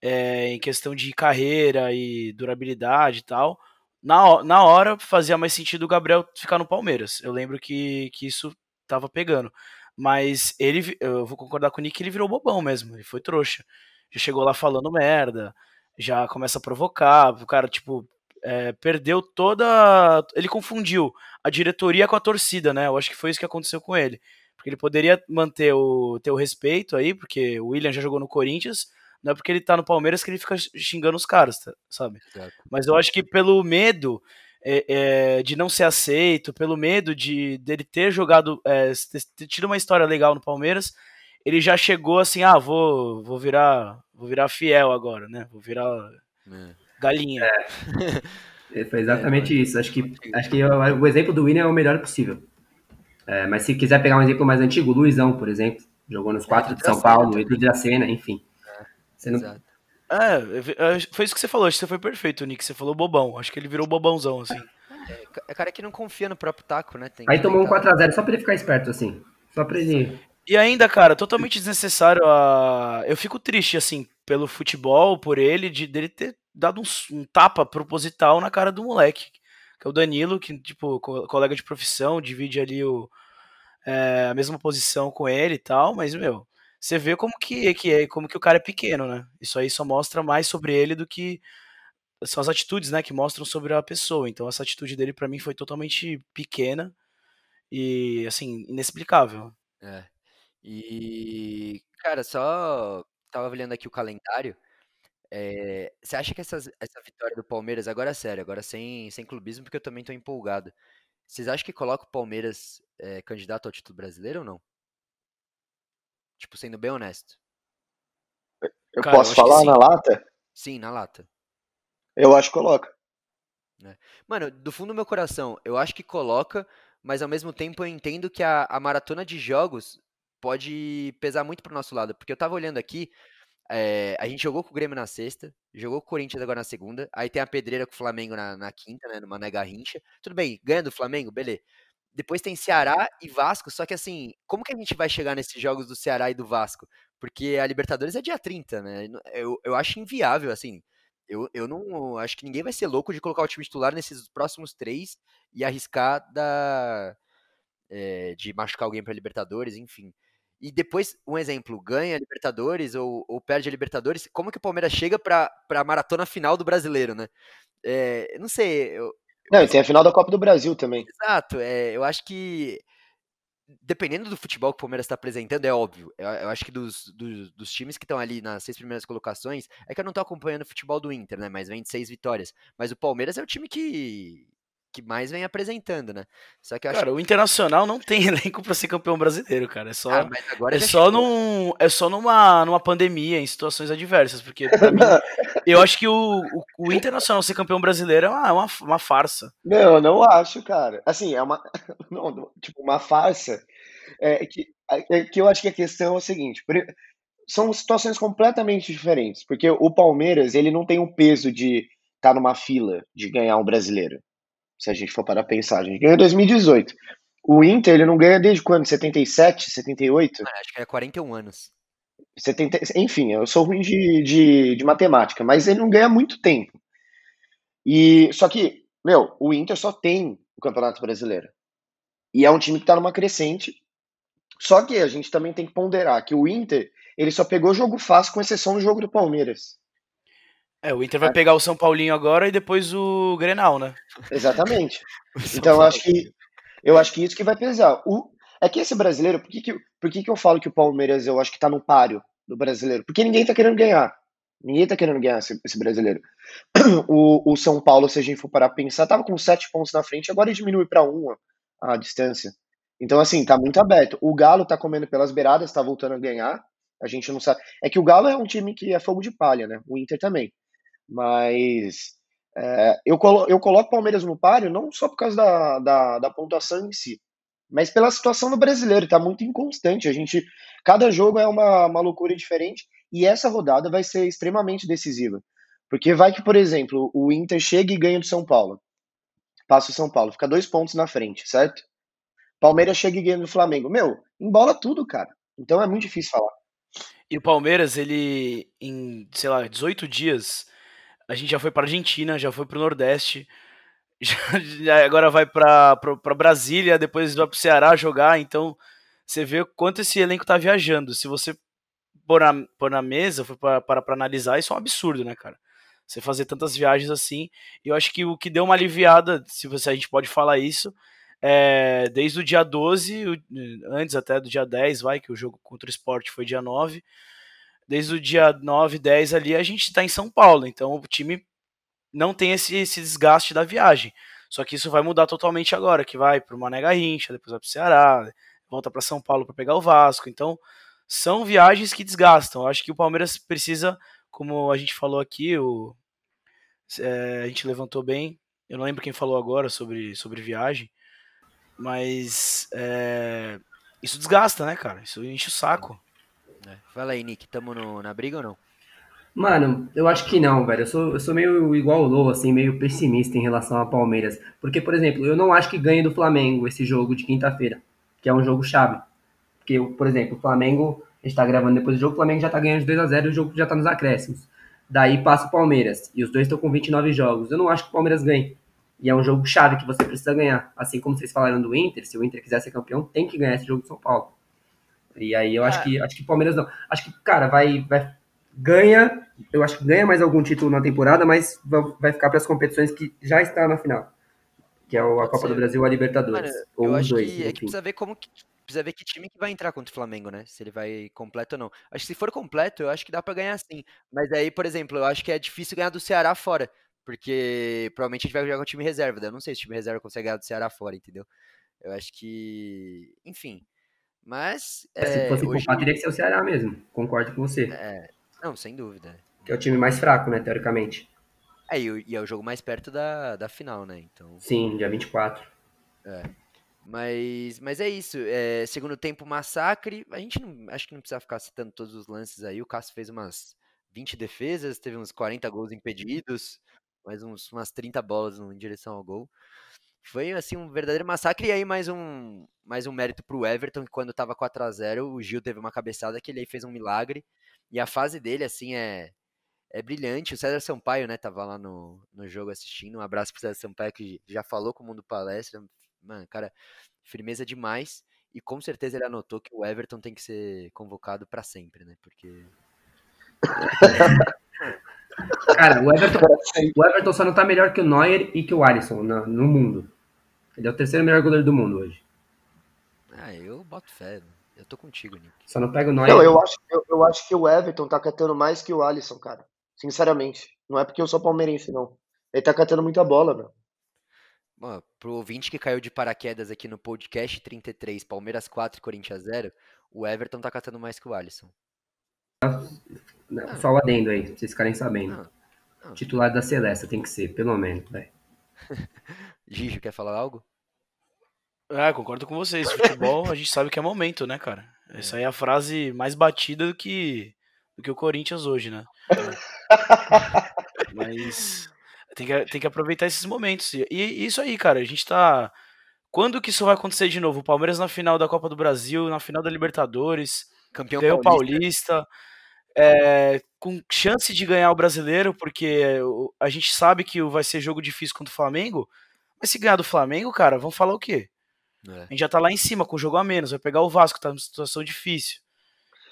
é, em questão de carreira e durabilidade e tal, na, na hora fazia mais sentido o Gabriel ficar no Palmeiras. Eu lembro que, que isso tava pegando. Mas ele, eu vou concordar com o Nick, ele virou bobão mesmo, ele foi trouxa. Já chegou lá falando merda, já começa a provocar, o cara, tipo, é, perdeu toda. Ele confundiu a diretoria com a torcida, né? Eu acho que foi isso que aconteceu com ele. Porque ele poderia manter o, ter o respeito aí, porque o William já jogou no Corinthians, não é porque ele tá no Palmeiras que ele fica xingando os caras, tá, sabe? Exato. Mas eu acho que pelo medo é, é, de não ser aceito, pelo medo de dele ter jogado, é, ter tido uma história legal no Palmeiras, ele já chegou assim, ah, vou, vou virar, vou virar fiel agora, né? Vou virar é. galinha. É. Foi exatamente isso. Acho que, acho que o exemplo do William é o melhor possível. É, mas se quiser pegar um exemplo mais antigo, o Luizão, por exemplo, jogou nos quatro de São Paulo, Edu de Acena, enfim. Você não... Exato. É, foi isso que você falou, acho que você foi perfeito, Nick. Você falou bobão. Acho que ele virou bobãozão, assim. É, é cara que não confia no próprio taco, né? Aí tomou um 4x0 só pra ele ficar esperto, assim. Só pra ele. E ainda, cara, totalmente desnecessário a. Eu fico triste, assim, pelo futebol, por ele, de dele ter dado um, um tapa proposital na cara do moleque. Que é o Danilo, que, tipo, co colega de profissão, divide ali o, é, a mesma posição com ele e tal, mas, meu, você vê como que, que é, como que o cara é pequeno, né? Isso aí só mostra mais sobre ele do que são as atitudes, né, que mostram sobre a pessoa. Então essa atitude dele para mim foi totalmente pequena e assim, inexplicável. É. E cara, só tava olhando aqui o calendário. É, você acha que essa vitória do Palmeiras, agora é sério, agora sem, sem clubismo, porque eu também tô empolgado. Vocês acham que coloca o Palmeiras é, candidato ao título brasileiro ou não? Tipo, sendo bem honesto. Eu Cara, posso eu falar na lata? Sim, na lata. Eu acho que coloca. É. Mano, do fundo do meu coração, eu acho que coloca, mas ao mesmo tempo eu entendo que a, a maratona de jogos pode pesar muito pro nosso lado. Porque eu tava olhando aqui, é, a gente jogou com o Grêmio na sexta, jogou com o Corinthians agora na segunda, aí tem a pedreira com o Flamengo na, na quinta, né, numa nega rincha. Tudo bem, ganha do Flamengo, beleza. Depois tem Ceará e Vasco, só que assim, como que a gente vai chegar nesses jogos do Ceará e do Vasco? Porque a Libertadores é dia 30, né? Eu, eu acho inviável, assim. Eu, eu não acho que ninguém vai ser louco de colocar o time titular nesses próximos três e arriscar da, é, de machucar alguém para Libertadores, enfim. E depois, um exemplo, ganha a Libertadores ou, ou perde a Libertadores, como que o Palmeiras chega para a maratona final do brasileiro, né? É, não sei, eu, não, tem a final da Copa do Brasil também. Exato, é, eu acho que dependendo do futebol que o Palmeiras está apresentando, é óbvio. Eu, eu acho que dos, dos, dos times que estão ali nas seis primeiras colocações, é que eu não estou acompanhando o futebol do Inter, né? Mas vem de seis vitórias. Mas o Palmeiras é o time que, que mais vem apresentando, né? Só que cara, acho... o Internacional não tem elenco para ser campeão brasileiro, cara. É só, ah, é só, num, é só numa, numa pandemia, em situações adversas, porque mim, eu acho que o, o, o, Internacional ser campeão brasileiro é uma, uma, uma, farsa. Não, eu não acho, cara. Assim, é uma, não, tipo, uma farsa. É que, é que eu acho que a questão é o seguinte, são situações completamente diferentes, porque o Palmeiras, ele não tem o peso de estar tá numa fila de ganhar um brasileiro se a gente for para pensar. A gente ganhou em 2018. O Inter, ele não ganha desde quando? 77, 78? Ah, acho que é 41 anos. 70, enfim, eu sou ruim de, de, de matemática, mas ele não ganha muito tempo. E Só que, meu, o Inter só tem o Campeonato Brasileiro. E é um time que está numa crescente. Só que a gente também tem que ponderar que o Inter, ele só pegou jogo fácil, com exceção do jogo do Palmeiras. É, o Inter vai pegar o São Paulinho agora e depois o Grenal, né? Exatamente. então eu acho que eu acho que isso que vai pesar. O, é que esse brasileiro, por que, que, por que, que eu falo que o Palmeiras eu acho que tá no páreo do brasileiro? Porque ninguém tá querendo ganhar. Ninguém tá querendo ganhar esse, esse brasileiro. O, o, São Paulo, se a gente for parar pra pensar, tava com sete pontos na frente, agora diminui para um a, a distância. Então, assim, tá muito aberto. O Galo tá comendo pelas beiradas, tá voltando a ganhar. A gente não sabe. É que o Galo é um time que é fogo de palha, né? O Inter também. Mas é, eu, colo eu coloco o Palmeiras no páreo não só por causa da, da, da pontuação em si, mas pela situação do brasileiro, está muito inconstante. A gente, cada jogo é uma, uma loucura diferente e essa rodada vai ser extremamente decisiva. Porque vai que, por exemplo, o Inter chega e ganha do São Paulo. Passa o São Paulo, fica dois pontos na frente, certo? Palmeiras chega e ganha do Flamengo. Meu, embola tudo, cara. Então é muito difícil falar. E o Palmeiras, ele, em, sei lá, 18 dias, a gente já foi para Argentina, já foi para o Nordeste, já, agora vai para Brasília, depois vai para o Ceará jogar, então você vê quanto esse elenco tá viajando. Se você pôr na, pôr na mesa, for para analisar, isso é um absurdo, né, cara? Você fazer tantas viagens assim. E eu acho que o que deu uma aliviada, se você, a gente pode falar isso, é, desde o dia 12, antes até do dia 10, vai, que o jogo contra o esporte foi dia 9. Desde o dia 9, 10 ali, a gente está em São Paulo. Então o time não tem esse, esse desgaste da viagem. Só que isso vai mudar totalmente agora, que vai para o Mané Garrincha, depois vai para o Ceará, volta para São Paulo para pegar o Vasco. Então, são viagens que desgastam. Eu acho que o Palmeiras precisa, como a gente falou aqui, o, é, a gente levantou bem. Eu não lembro quem falou agora sobre, sobre viagem, mas é, isso desgasta, né, cara? Isso enche o saco. É. Fala aí, Nick, tamo no, na briga ou não? Mano, eu acho que não, velho. Eu sou, eu sou meio igual o Lou, assim, meio pessimista em relação a Palmeiras. Porque, por exemplo, eu não acho que ganhe do Flamengo esse jogo de quinta-feira, que é um jogo chave. Porque, por exemplo, o Flamengo, a gente tá gravando depois do jogo, o Flamengo já tá ganhando de 2 a 0 e o jogo já tá nos acréscimos. Daí passa o Palmeiras, e os dois estão com 29 jogos. Eu não acho que o Palmeiras ganhe. E é um jogo chave que você precisa ganhar. Assim como vocês falaram do Inter, se o Inter quiser ser campeão, tem que ganhar esse jogo de São Paulo. E aí eu acho é. que acho que o Palmeiras não. Acho que, cara, vai, vai ganha, eu acho que ganha mais algum título na temporada, mas vai ficar para as competições que já está na final, que é a Copa ser. do Brasil a Libertadores. Mano, ou os dois. Que, é que precisa ver como que, precisa ver que time que vai entrar contra o Flamengo, né? Se ele vai completo ou não. Acho que se for completo, eu acho que dá para ganhar sim. Mas aí, por exemplo, eu acho que é difícil ganhar do Ceará fora, porque provavelmente a gente vai jogar com o time reserva. Né? Eu não sei se o time reserva consegue ganhar do Ceará fora, entendeu? Eu acho que, enfim. Mas. É, se fosse hoje... culpar, teria que ser o Ceará mesmo. Concordo com você. É, não, sem dúvida. Que é o time mais fraco, né, teoricamente. É, e, é o jogo mais perto da, da final, né? Então... Sim, dia 24. É. Mas, mas é isso. É, segundo tempo, massacre. A gente não, acho que não precisa ficar citando todos os lances aí. O Cássio fez umas 20 defesas, teve uns 40 gols impedidos, mais uns, umas 30 bolas em direção ao gol. Foi assim um verdadeiro massacre. E aí, mais um, mais um mérito pro Everton, que quando tava 4 a 0 o Gil teve uma cabeçada que ele aí fez um milagre. E a fase dele, assim, é, é brilhante. O César Sampaio, né, tava lá no, no jogo assistindo. Um abraço pro César Sampaio, que já falou com o mundo palestra. Mano, cara, firmeza demais. E com certeza ele anotou que o Everton tem que ser convocado para sempre, né? Porque. Cara, o Everton, o Everton só não tá melhor que o Neuer e que o Alisson no, no mundo. Ele é o terceiro melhor goleiro do mundo hoje. Ah, eu boto fé. Eu tô contigo, Nick. Só não pega o Neuer. Não, eu acho, eu, eu acho que o Everton tá catando mais que o Alisson, cara. Sinceramente. Não é porque eu sou palmeirense, não. Ele tá catando muita bola, velho. Bom, pro ouvinte que caiu de paraquedas aqui no podcast 33, Palmeiras 4 Corinthians 0, o Everton tá catando mais que o Alisson. Não, só o adendo aí, pra vocês ficarem sabendo. Não, não. Titular da Celeste tem que ser, pelo menos, velho. Gijo, quer falar algo? É, concordo com vocês. Futebol a gente sabe que é momento, né, cara? É. Essa aí é a frase mais batida do que, do que o Corinthians hoje, né? Mas tem que, tem que aproveitar esses momentos. E, e isso aí, cara, a gente tá. Quando que isso vai acontecer de novo? O Palmeiras na final da Copa do Brasil, na final da Libertadores, campeão paulista, paulista é, com chance de ganhar o brasileiro, porque a gente sabe que vai ser jogo difícil contra o Flamengo. Mas se ganhar do Flamengo, cara, vamos falar o quê? É. A gente já tá lá em cima com o jogo a menos, vai pegar o Vasco, tá numa situação difícil.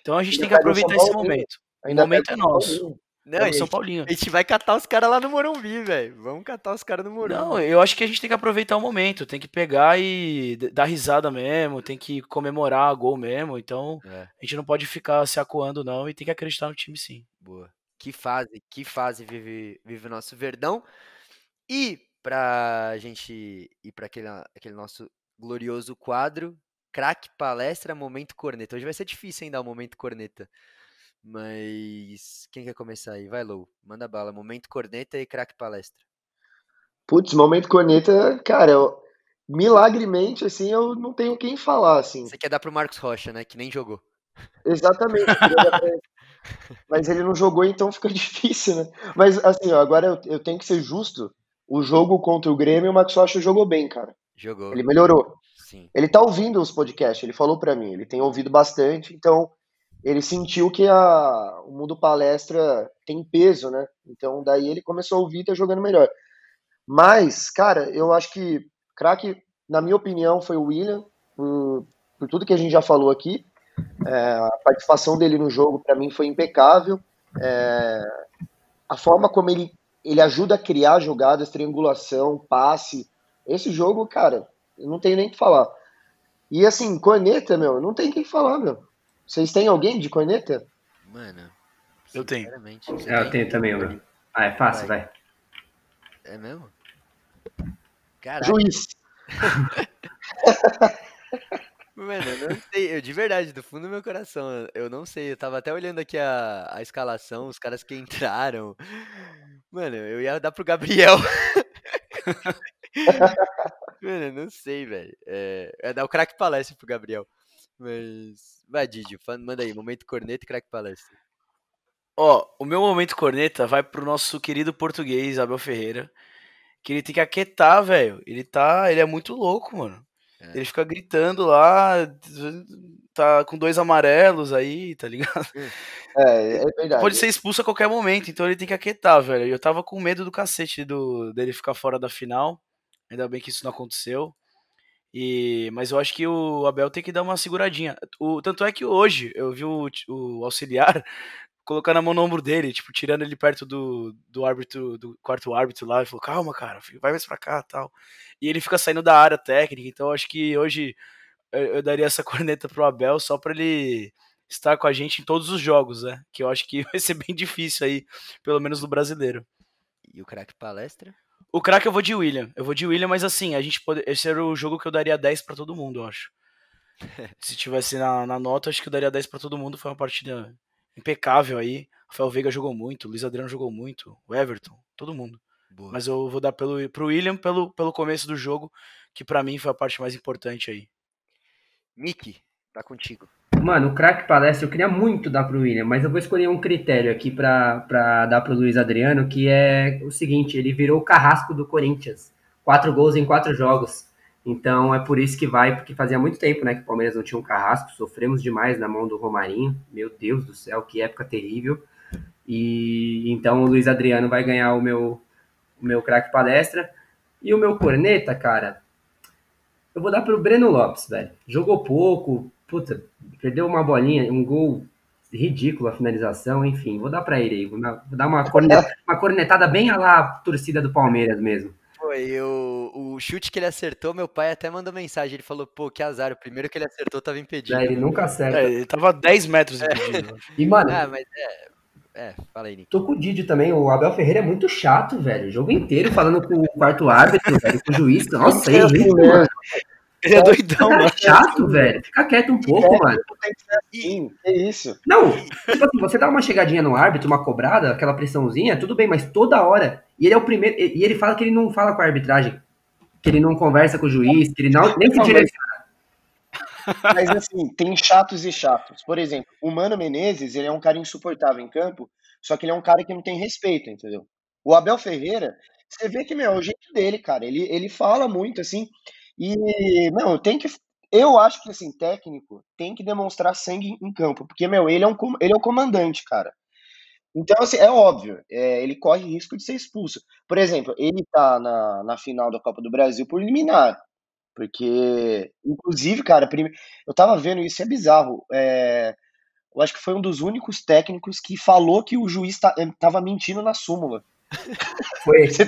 Então a gente tem que aproveitar esse momento. O momento é nosso. Não, é São Paulinho. A gente vai catar os caras lá no Morumbi, velho. Vamos catar os caras no Morumbi. Não, eu acho que a gente tem que aproveitar o momento. Tem que pegar e dar risada mesmo. Tem que comemorar a gol mesmo. Então, é. a gente não pode ficar se acuando, não. E tem que acreditar no time, sim. Boa. Que fase, que fase vive, vive o nosso Verdão. E pra gente ir para aquele, aquele nosso glorioso quadro. Craque palestra, momento corneta. Hoje vai ser difícil ainda o momento corneta. Mas quem quer começar aí? Vai, Lou. Manda bala. Momento corneta e craque palestra. Putz, momento corneta, cara, eu, milagremente, assim, eu não tenho quem falar, assim. Você quer dar pro Marcos Rocha, né? Que nem jogou. Exatamente. Mas ele não jogou, então fica difícil, né? Mas, assim, ó, agora eu, eu tenho que ser justo. O jogo contra o Grêmio, o Marcos Rocha jogou bem, cara. Jogou. Ele melhorou. Sim. Ele tá ouvindo os podcasts, ele falou para mim, ele tem ouvido bastante, então ele sentiu que a, o mundo palestra tem peso, né? Então daí ele começou a ouvir e tá jogando melhor. Mas, cara, eu acho que craque, na minha opinião, foi o William, por, por tudo que a gente já falou aqui. É, a participação dele no jogo, para mim, foi impecável. É, a forma como ele, ele ajuda a criar jogadas, triangulação, passe. Esse jogo, cara, eu não tenho nem o que falar. E assim, corneta, meu, não tem quem falar, meu. Vocês têm alguém de corneta? Mano. Eu tenho. É, eu tem? tenho também, mano. Ah, é fácil, vai. É mesmo? Caraca, Juiz. mano, eu não sei, eu de verdade, do fundo do meu coração, eu não sei, eu tava até olhando aqui a, a escalação, os caras que entraram. Mano, eu ia dar pro Gabriel. Mano, eu não sei, velho. É, dar o craque palestra pro Gabriel. Mas. Vai, Didi, manda aí, momento corneta e craque palestra. Ó, o meu momento corneta vai pro nosso querido português, Abel Ferreira. Que ele tem que aquietar, velho. Ele tá. Ele é muito louco, mano. É. Ele fica gritando lá. Tá com dois amarelos aí, tá ligado? É, é verdade. Pode ser expulso a qualquer momento, então ele tem que aquietar, velho. E eu tava com medo do cacete do, dele ficar fora da final. Ainda bem que isso não aconteceu. E, mas eu acho que o Abel tem que dar uma seguradinha. O, tanto é que hoje eu vi o, o auxiliar colocando a mão no ombro dele, tipo, tirando ele perto do, do árbitro, do quarto árbitro lá, e falou, calma, cara, vai mais pra cá tal. E ele fica saindo da área técnica, então acho que hoje eu, daria essa corneta pro Abel só pra ele estar com a gente em todos os jogos, né? Que eu acho que vai ser bem difícil aí, pelo menos no brasileiro. E o craque palestra? O craque eu vou de William. Eu vou de William, mas assim, a gente pode. Esse era o jogo que eu daria 10 pra todo mundo, eu acho. Se tivesse na, na nota, acho que eu daria 10 pra todo mundo. Foi uma partida impecável aí. Rafael Veiga jogou muito, Luiz Adriano jogou muito, o Everton, todo mundo. Boa. Mas eu vou dar pelo, pro William pelo, pelo começo do jogo, que pra mim foi a parte mais importante aí. Mickey, tá contigo. Mano, o craque palestra eu queria muito dar pro William, mas eu vou escolher um critério aqui pra, pra dar pro Luiz Adriano, que é o seguinte, ele virou o carrasco do Corinthians. Quatro gols em quatro jogos. Então é por isso que vai, porque fazia muito tempo, né, que o Palmeiras não tinha um carrasco, sofremos demais na mão do Romarinho. Meu Deus do céu, que época terrível. E então o Luiz Adriano vai ganhar o meu, o meu craque palestra. E o meu corneta, cara, eu vou dar pro Breno Lopes, velho. Jogou pouco, puta, perdeu uma bolinha, um gol ridículo a finalização, enfim, vou dar pra ele aí. Vou dar, uma, cornetada, uma cornetada bem a lá torcida do Palmeiras mesmo. Foi o, o chute que ele acertou, meu pai até mandou mensagem. Ele falou, pô, que azar. O primeiro que ele acertou tava impedido. Né, ele nunca acerta. É, ele tava 10 metros impedido. E, mano, Ah, mas é. É, fala aí, Nick. tô com o Didi também. O Abel Ferreira é muito chato, velho. O jogo inteiro falando com o quarto árbitro, velho, com o juiz. Nossa, é irrita, mano. Ele é doidão, mano. é chato, velho. Fica quieto um pouco, mano. Tem que ser assim, que isso. Não, tipo assim, você dá uma chegadinha no árbitro, uma cobrada, aquela pressãozinha, tudo bem, mas toda hora. E ele é o primeiro. E ele fala que ele não fala com a arbitragem. Que ele não conversa com o juiz, que ele não, nem se direciona. Mas assim, tem chatos e chatos. Por exemplo, o Mano Menezes, ele é um cara insuportável em campo, só que ele é um cara que não tem respeito, entendeu? O Abel Ferreira, você vê que, meu, é o jeito dele, cara. Ele, ele fala muito, assim, e, não, tem que. Eu acho que, assim, técnico tem que demonstrar sangue em campo, porque, meu, ele é, um, ele é o comandante, cara. Então, assim, é óbvio, é, ele corre risco de ser expulso. Por exemplo, ele tá na, na final da Copa do Brasil por eliminar. Porque, inclusive, cara, prime- eu tava vendo isso, é bizarro. É, eu acho que foi um dos únicos técnicos que falou que o juiz eh, tava mentindo na súmula. Foi. Você?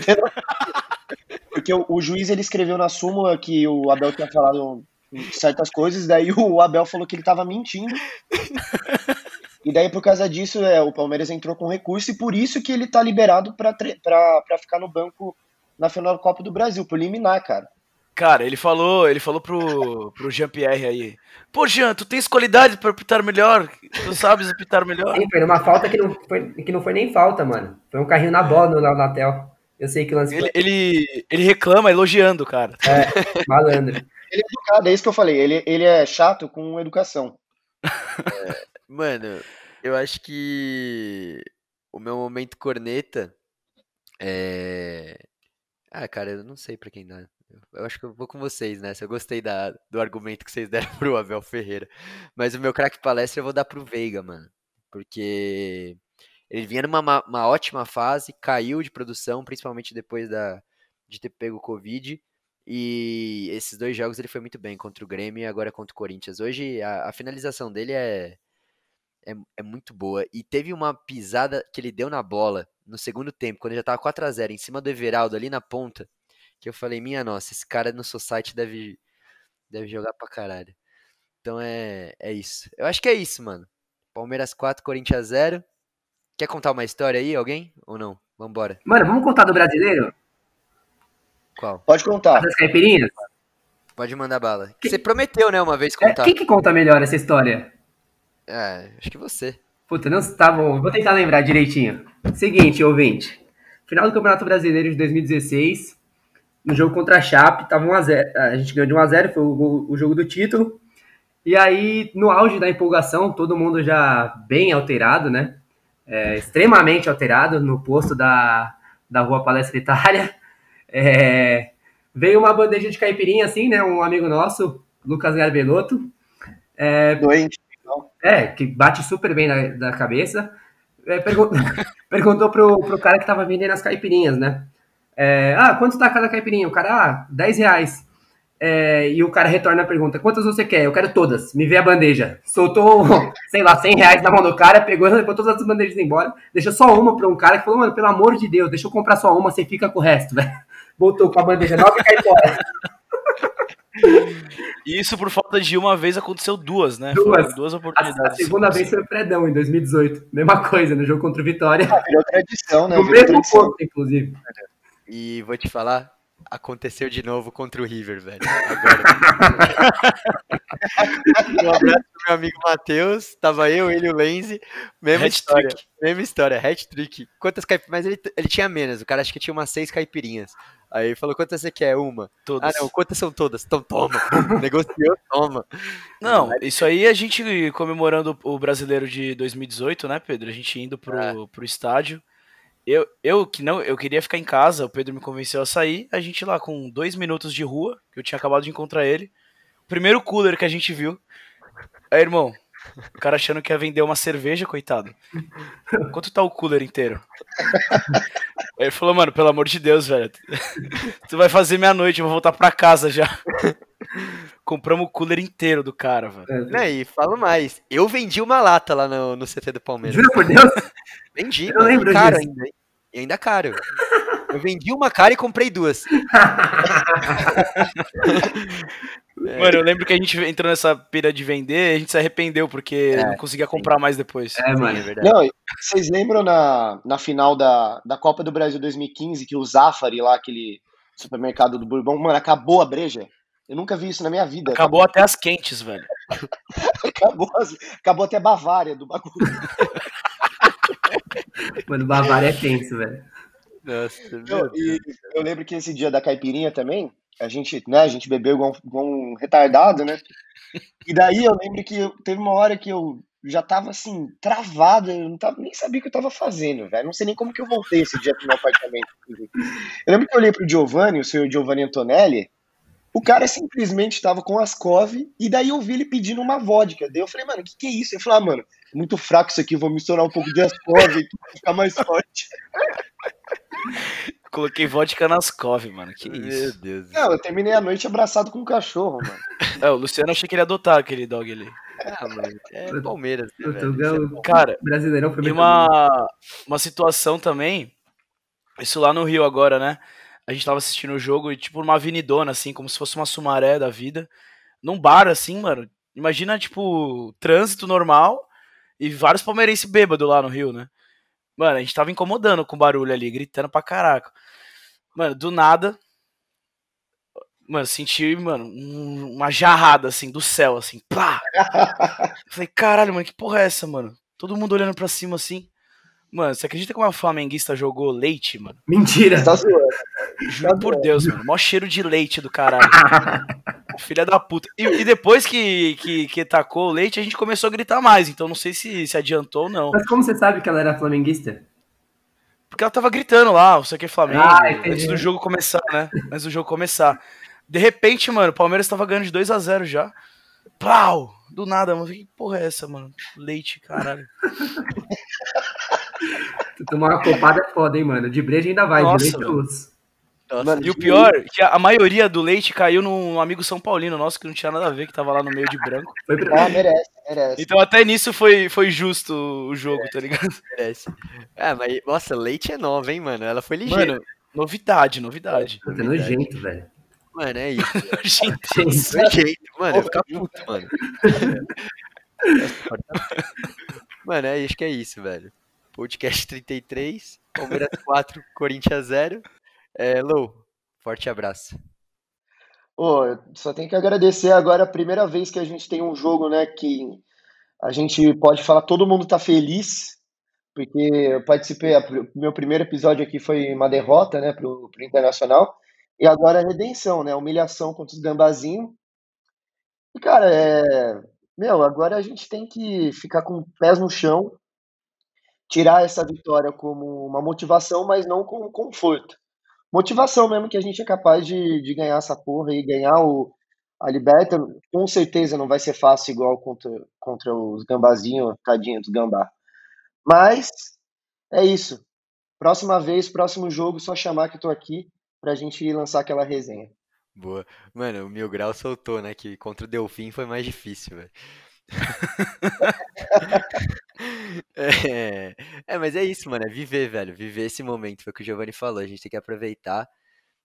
Porque o, o juiz ele escreveu na súmula que o Abel tinha falado certas coisas, daí o Abel falou que ele tava mentindo. E daí, por causa disso, é, o Palmeiras entrou com recurso e por isso que ele tá liberado pra ficar no banco na final da Copa do Brasil, por liminar, cara. Cara, ele falou, ele falou pro, pro Jean-Pierre aí. Pô, Jean, tu tens qualidade pra apitar melhor? Tu sabes apitar melhor? Sim, foi numa falta que não foi, que não foi nem falta, mano. Foi um carrinho na bola no Natel. Eu sei que lance Ele, ele, ele reclama elogiando, cara. foi malandro. Ele é educado, é isso que eu falei. Ele, ele é chato com educação. Mano, eu acho que o meu momento corneta é. Ah, cara, eu não sei pra quem dá. Eu acho que eu vou com vocês nessa. Eu gostei da, do argumento que vocês deram pro Abel Ferreira. Mas o meu craque palestra eu vou dar pro Veiga, mano. Porque ele vinha numa ma- uma ótima fase, caiu de produção, principalmente depois da, de ter pego o Covid. E esses dois jogos ele foi muito bem contra o Grêmio e agora contra o Corinthians. Hoje a, a finalização dele é, é, é, muito boa. E teve uma pisada que ele deu na bola no segundo tempo, quando já tava 4 a 0 em cima do Everaldo ali na ponta. Que eu falei, minha nossa, esse cara no Society deve, deve jogar pra caralho. Então é, é isso. Eu acho que é isso, mano. Palmeiras 4, Corinthians 0. Quer contar uma história aí, alguém? Ou não? Vambora. Mano, vamos contar do brasileiro? Qual? Pode contar. Das caipirinhas? Pode mandar bala. Que... Você prometeu, né, uma vez contar. É, quem que conta melhor essa história? É, acho que você. Puta, não, tá bom, vou tentar lembrar direitinho. Seguinte, ouvinte. Final do Campeonato Brasileiro de 2016, no jogo contra a Chape, tava 1x0. A, gente ganhou de 1x0, foi o, o jogo do título. E aí, no auge da empolgação, todo mundo já bem alterado, né? É, extremamente alterado no posto da, da Rua Palestra Itália. É, veio uma bandeja de caipirinha, assim, né? Um amigo nosso, Lucas Garbelotto. É, Doente. É, que bate super bem na, na cabeça. É, pergun perguntou pro, pro cara que tava vendendo as caipirinhas, né? É, ah, quanto tá cada caipirinha? O cara, ah, 10 reais. É, e o cara retorna a pergunta: quantas você quer? Eu quero todas. Me vê a bandeja. Soltou, sei lá, 100 reais na mão do cara, pegou, levou todas as bandejas embora. Deixou só uma pra um cara que falou: mano, pelo amor de Deus, deixa eu comprar só uma, você fica com o resto, velho voltou com a bandeja nova e cai fora. Isso por falta de uma vez aconteceu duas, né? Duas, Foram duas oportunidades. A, a segunda vez foi o Predão, em 2018. Mesma coisa, no jogo contra o Vitória. Ah, virou tradição, né? No mesmo ponto, inclusive. E vou te falar, aconteceu de novo contra o River, velho. Agora. um abraço meu amigo Matheus. Tava eu, ele e o Lenzi. Mesma história. Mesma história, hat-trick. Quantas caipirinhas? Mas ele, ele tinha menos. O cara acho que tinha umas seis caipirinhas. Aí ele falou, quantas você quer? Uma. Todas. Ah, não, quantas são todas? Então toma. Negociou, toma. Não, isso aí a gente comemorando o brasileiro de 2018, né, Pedro? A gente indo pro, é. pro estádio. Eu, eu que não, eu queria ficar em casa, o Pedro me convenceu a sair. A gente lá com dois minutos de rua, que eu tinha acabado de encontrar ele. Primeiro cooler que a gente viu. Aí, irmão, o cara achando que ia vender uma cerveja, coitado. Quanto tá o cooler inteiro? Aí ele falou, mano, pelo amor de Deus, velho. Tu vai fazer meia-noite, eu vou voltar pra casa já. Compramos o cooler inteiro do cara, velho. É, e falo mais. Eu vendi uma lata lá no, no CT do Palmeiras. Jura por Deus? Vendi, eu mano, lembro caro disso. ainda. E ainda caro. Eu vendi uma cara e comprei duas. É. Mano, eu lembro que a gente entrou nessa pira de vender, a gente se arrependeu porque é, não conseguia comprar mais depois. É, mano. É verdade. Não, vocês lembram na, na final da, da Copa do Brasil 2015 que o Zafari lá, aquele supermercado do Bourbon, mano, acabou a breja? Eu nunca vi isso na minha vida. Acabou, acabou. até as quentes, velho. acabou, acabou até Bavária do bagulho. Mano, Bavária é tenso, velho. Nossa, eu, e eu lembro que esse dia da caipirinha também, a gente, né, a gente bebeu igual, igual um retardado, né? E daí eu lembro que teve uma hora que eu já tava assim, travado, eu não tava, nem sabia o que eu tava fazendo, velho. Não sei nem como que eu voltei esse dia pro meu apartamento. Eu lembro que eu olhei pro Giovanni, o senhor Giovanni Antonelli, o cara simplesmente tava com as cove e daí eu vi ele pedindo uma vodka. Daí eu falei, mano, o que, que é isso? Ele falou, ah, mano, muito fraco isso aqui, vou misturar um pouco de ascov pra ficar mais forte. Coloquei vodka nas cove, mano. Que isso? Meu Deus. Não, eu terminei a noite abraçado com um cachorro, mano. É, o Luciano achei que ele ia adotar aquele dog ali. É, mano. É Palmeiras. Né, velho? É Cara, Brasileirão foi uma, uma situação também. Isso lá no Rio agora, né? A gente tava assistindo o jogo e, tipo, uma avenidona, assim, como se fosse uma sumaré da vida. Num bar, assim, mano. Imagina, tipo, trânsito normal e vários palmeirenses bêbados lá no Rio, né? Mano, a gente tava incomodando com o barulho ali, gritando pra caraca. Mano, do nada. Mano, senti, mano, um, uma jarrada assim do céu, assim, pá! Falei, caralho, mano, que porra é essa, mano? Todo mundo olhando pra cima assim. Mano, você acredita que uma flamenguista jogou leite, mano? Mentira! Tá zoando. Juro por Deus, mano. Mó cheiro de leite do caralho. Filha da puta. E, e, depois que, que, que tacou o leite, a gente começou a gritar mais. Então não sei se, se adiantou ou não. Mas como você sabe que ela era flamenguista? Porque ela tava gritando lá, você quer Flamengo, ah, antes do jogo começar, né? Antes do jogo começar. De repente, mano, o Palmeiras tava ganhando de 2 a 0 já. Pau! Do nada, mano. Que porra é essa, mano? Leite, caralho. tu tomar uma copada é foda, hein, mano. De breja ainda vai, Nossa, de leite Mano, E o pior, é que a maioria do leite caiu num amigo São Paulino nosso que não tinha nada a ver, que tava lá no meio de branco. Ah, merece, merece. Então até nisso foi, foi justo o jogo, tá ligado? merece. Ah, mas, nossa, leite é nova, hein, mano? Ela foi ligeira. Mano, novidade, novidade. Puta, nojento, velho. Mano, é isso. Gente, Nojento, mano, eu ficar puto, mano. Mano, é, acho que é isso, velho. Podcast 33, Palmeiras 4, Corinthians 0. É, Lou, forte abraço. Ô, eu só tenho que agradecer agora a primeira vez que a gente tem um jogo, né, que a gente pode falar todo mundo tá feliz, porque eu participei, meu primeiro episódio aqui foi uma derrota, né, pro, pro Internacional, e agora a redenção, né, humilhação contra os gambazinhos. E, cara, é... Meu, agora a gente tem que ficar com pés no chão, tirar essa vitória como uma motivação, mas não como conforto. Motivação mesmo que a gente é capaz de, de ganhar essa porra e ganhar o, a Liberta. Com certeza não vai ser fácil igual contra, contra os gambazinhos, tadinho dos gambá. Mas é isso. Próxima vez, próximo jogo, só chamar que eu tô aqui pra gente lançar aquela resenha. Boa. Mano, o Mil Grau soltou, né? Que contra o Delfim foi mais difícil, velho. é, é, mas é isso, mano. É viver, velho. Viver esse momento. Foi o que o Giovanni falou. A gente tem que aproveitar.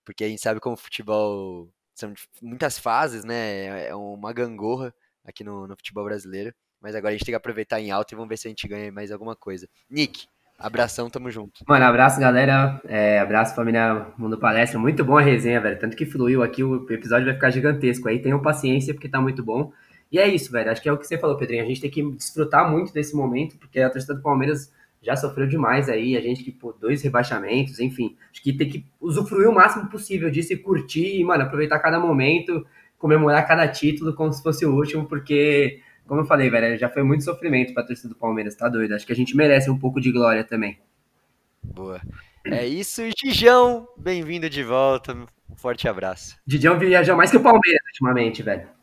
Porque a gente sabe como o futebol. São muitas fases, né? É uma gangorra aqui no, no futebol brasileiro. Mas agora a gente tem que aproveitar em alta e vamos ver se a gente ganha mais alguma coisa. Nick, abração, tamo junto. Mano, abraço, galera. É, abraço, família Mundo Palestra. Muito bom a resenha, velho. Tanto que fluiu aqui, o episódio vai ficar gigantesco. Aí tenham paciência, porque tá muito bom. E é isso, velho. Acho que é o que você falou, Pedrinho. A gente tem que desfrutar muito desse momento, porque a torcida do Palmeiras já sofreu demais aí. A gente que, pô, dois rebaixamentos, enfim. Acho que tem que usufruir o máximo possível disso e curtir, e, mano, aproveitar cada momento, comemorar cada título como se fosse o último, porque, como eu falei, velho, já foi muito sofrimento pra torcida do Palmeiras, tá doido? Acho que a gente merece um pouco de glória também. Boa. É isso, Gijão. Bem-vindo de volta. Um forte abraço. Didião viaja mais que o Palmeiras ultimamente, velho.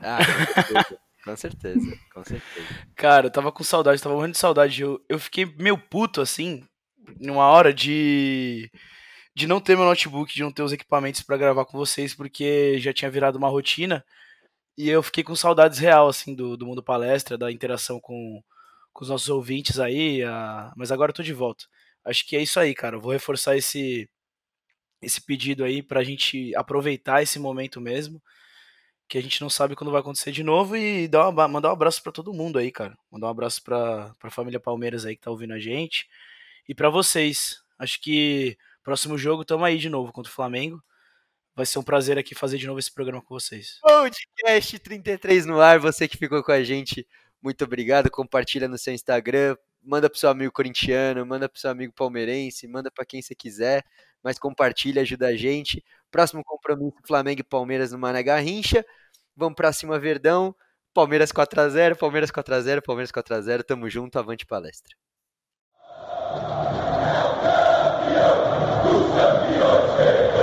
Ah, com certeza. Com certeza, com certeza. Cara, eu tava com saudade, tava morrendo de saudade. Eu, eu fiquei meio puto, assim, numa hora de. De não ter meu notebook, de não ter os equipamentos para gravar com vocês, porque já tinha virado uma rotina. E eu fiquei com saudades real, assim, do, do mundo palestra, da interação com, com os nossos ouvintes aí. A... Mas agora eu tô de volta. Acho que é isso aí, cara. Eu vou reforçar esse, esse pedido aí pra gente aproveitar esse momento mesmo que a gente não sabe quando vai acontecer de novo e dar uma, mandar um abraço para todo mundo aí, cara. Mandar um abraço para a família Palmeiras aí que tá ouvindo a gente e para vocês. Acho que próximo jogo tamo aí de novo contra o Flamengo. Vai ser um prazer aqui fazer de novo esse programa com vocês. Podcast 33 no ar, você que ficou com a gente, muito obrigado. Compartilha no seu Instagram, manda pro seu amigo corintiano, manda pro seu amigo palmeirense, manda para quem você quiser, mas compartilha, ajuda a gente. Próximo compromisso, Flamengo e Palmeiras no Mané Garrincha. Vamos pra cima, Verdão. Palmeiras 4x0, Palmeiras 4x0, Palmeiras 4x0. Tamo junto, avante palestra. Campeões,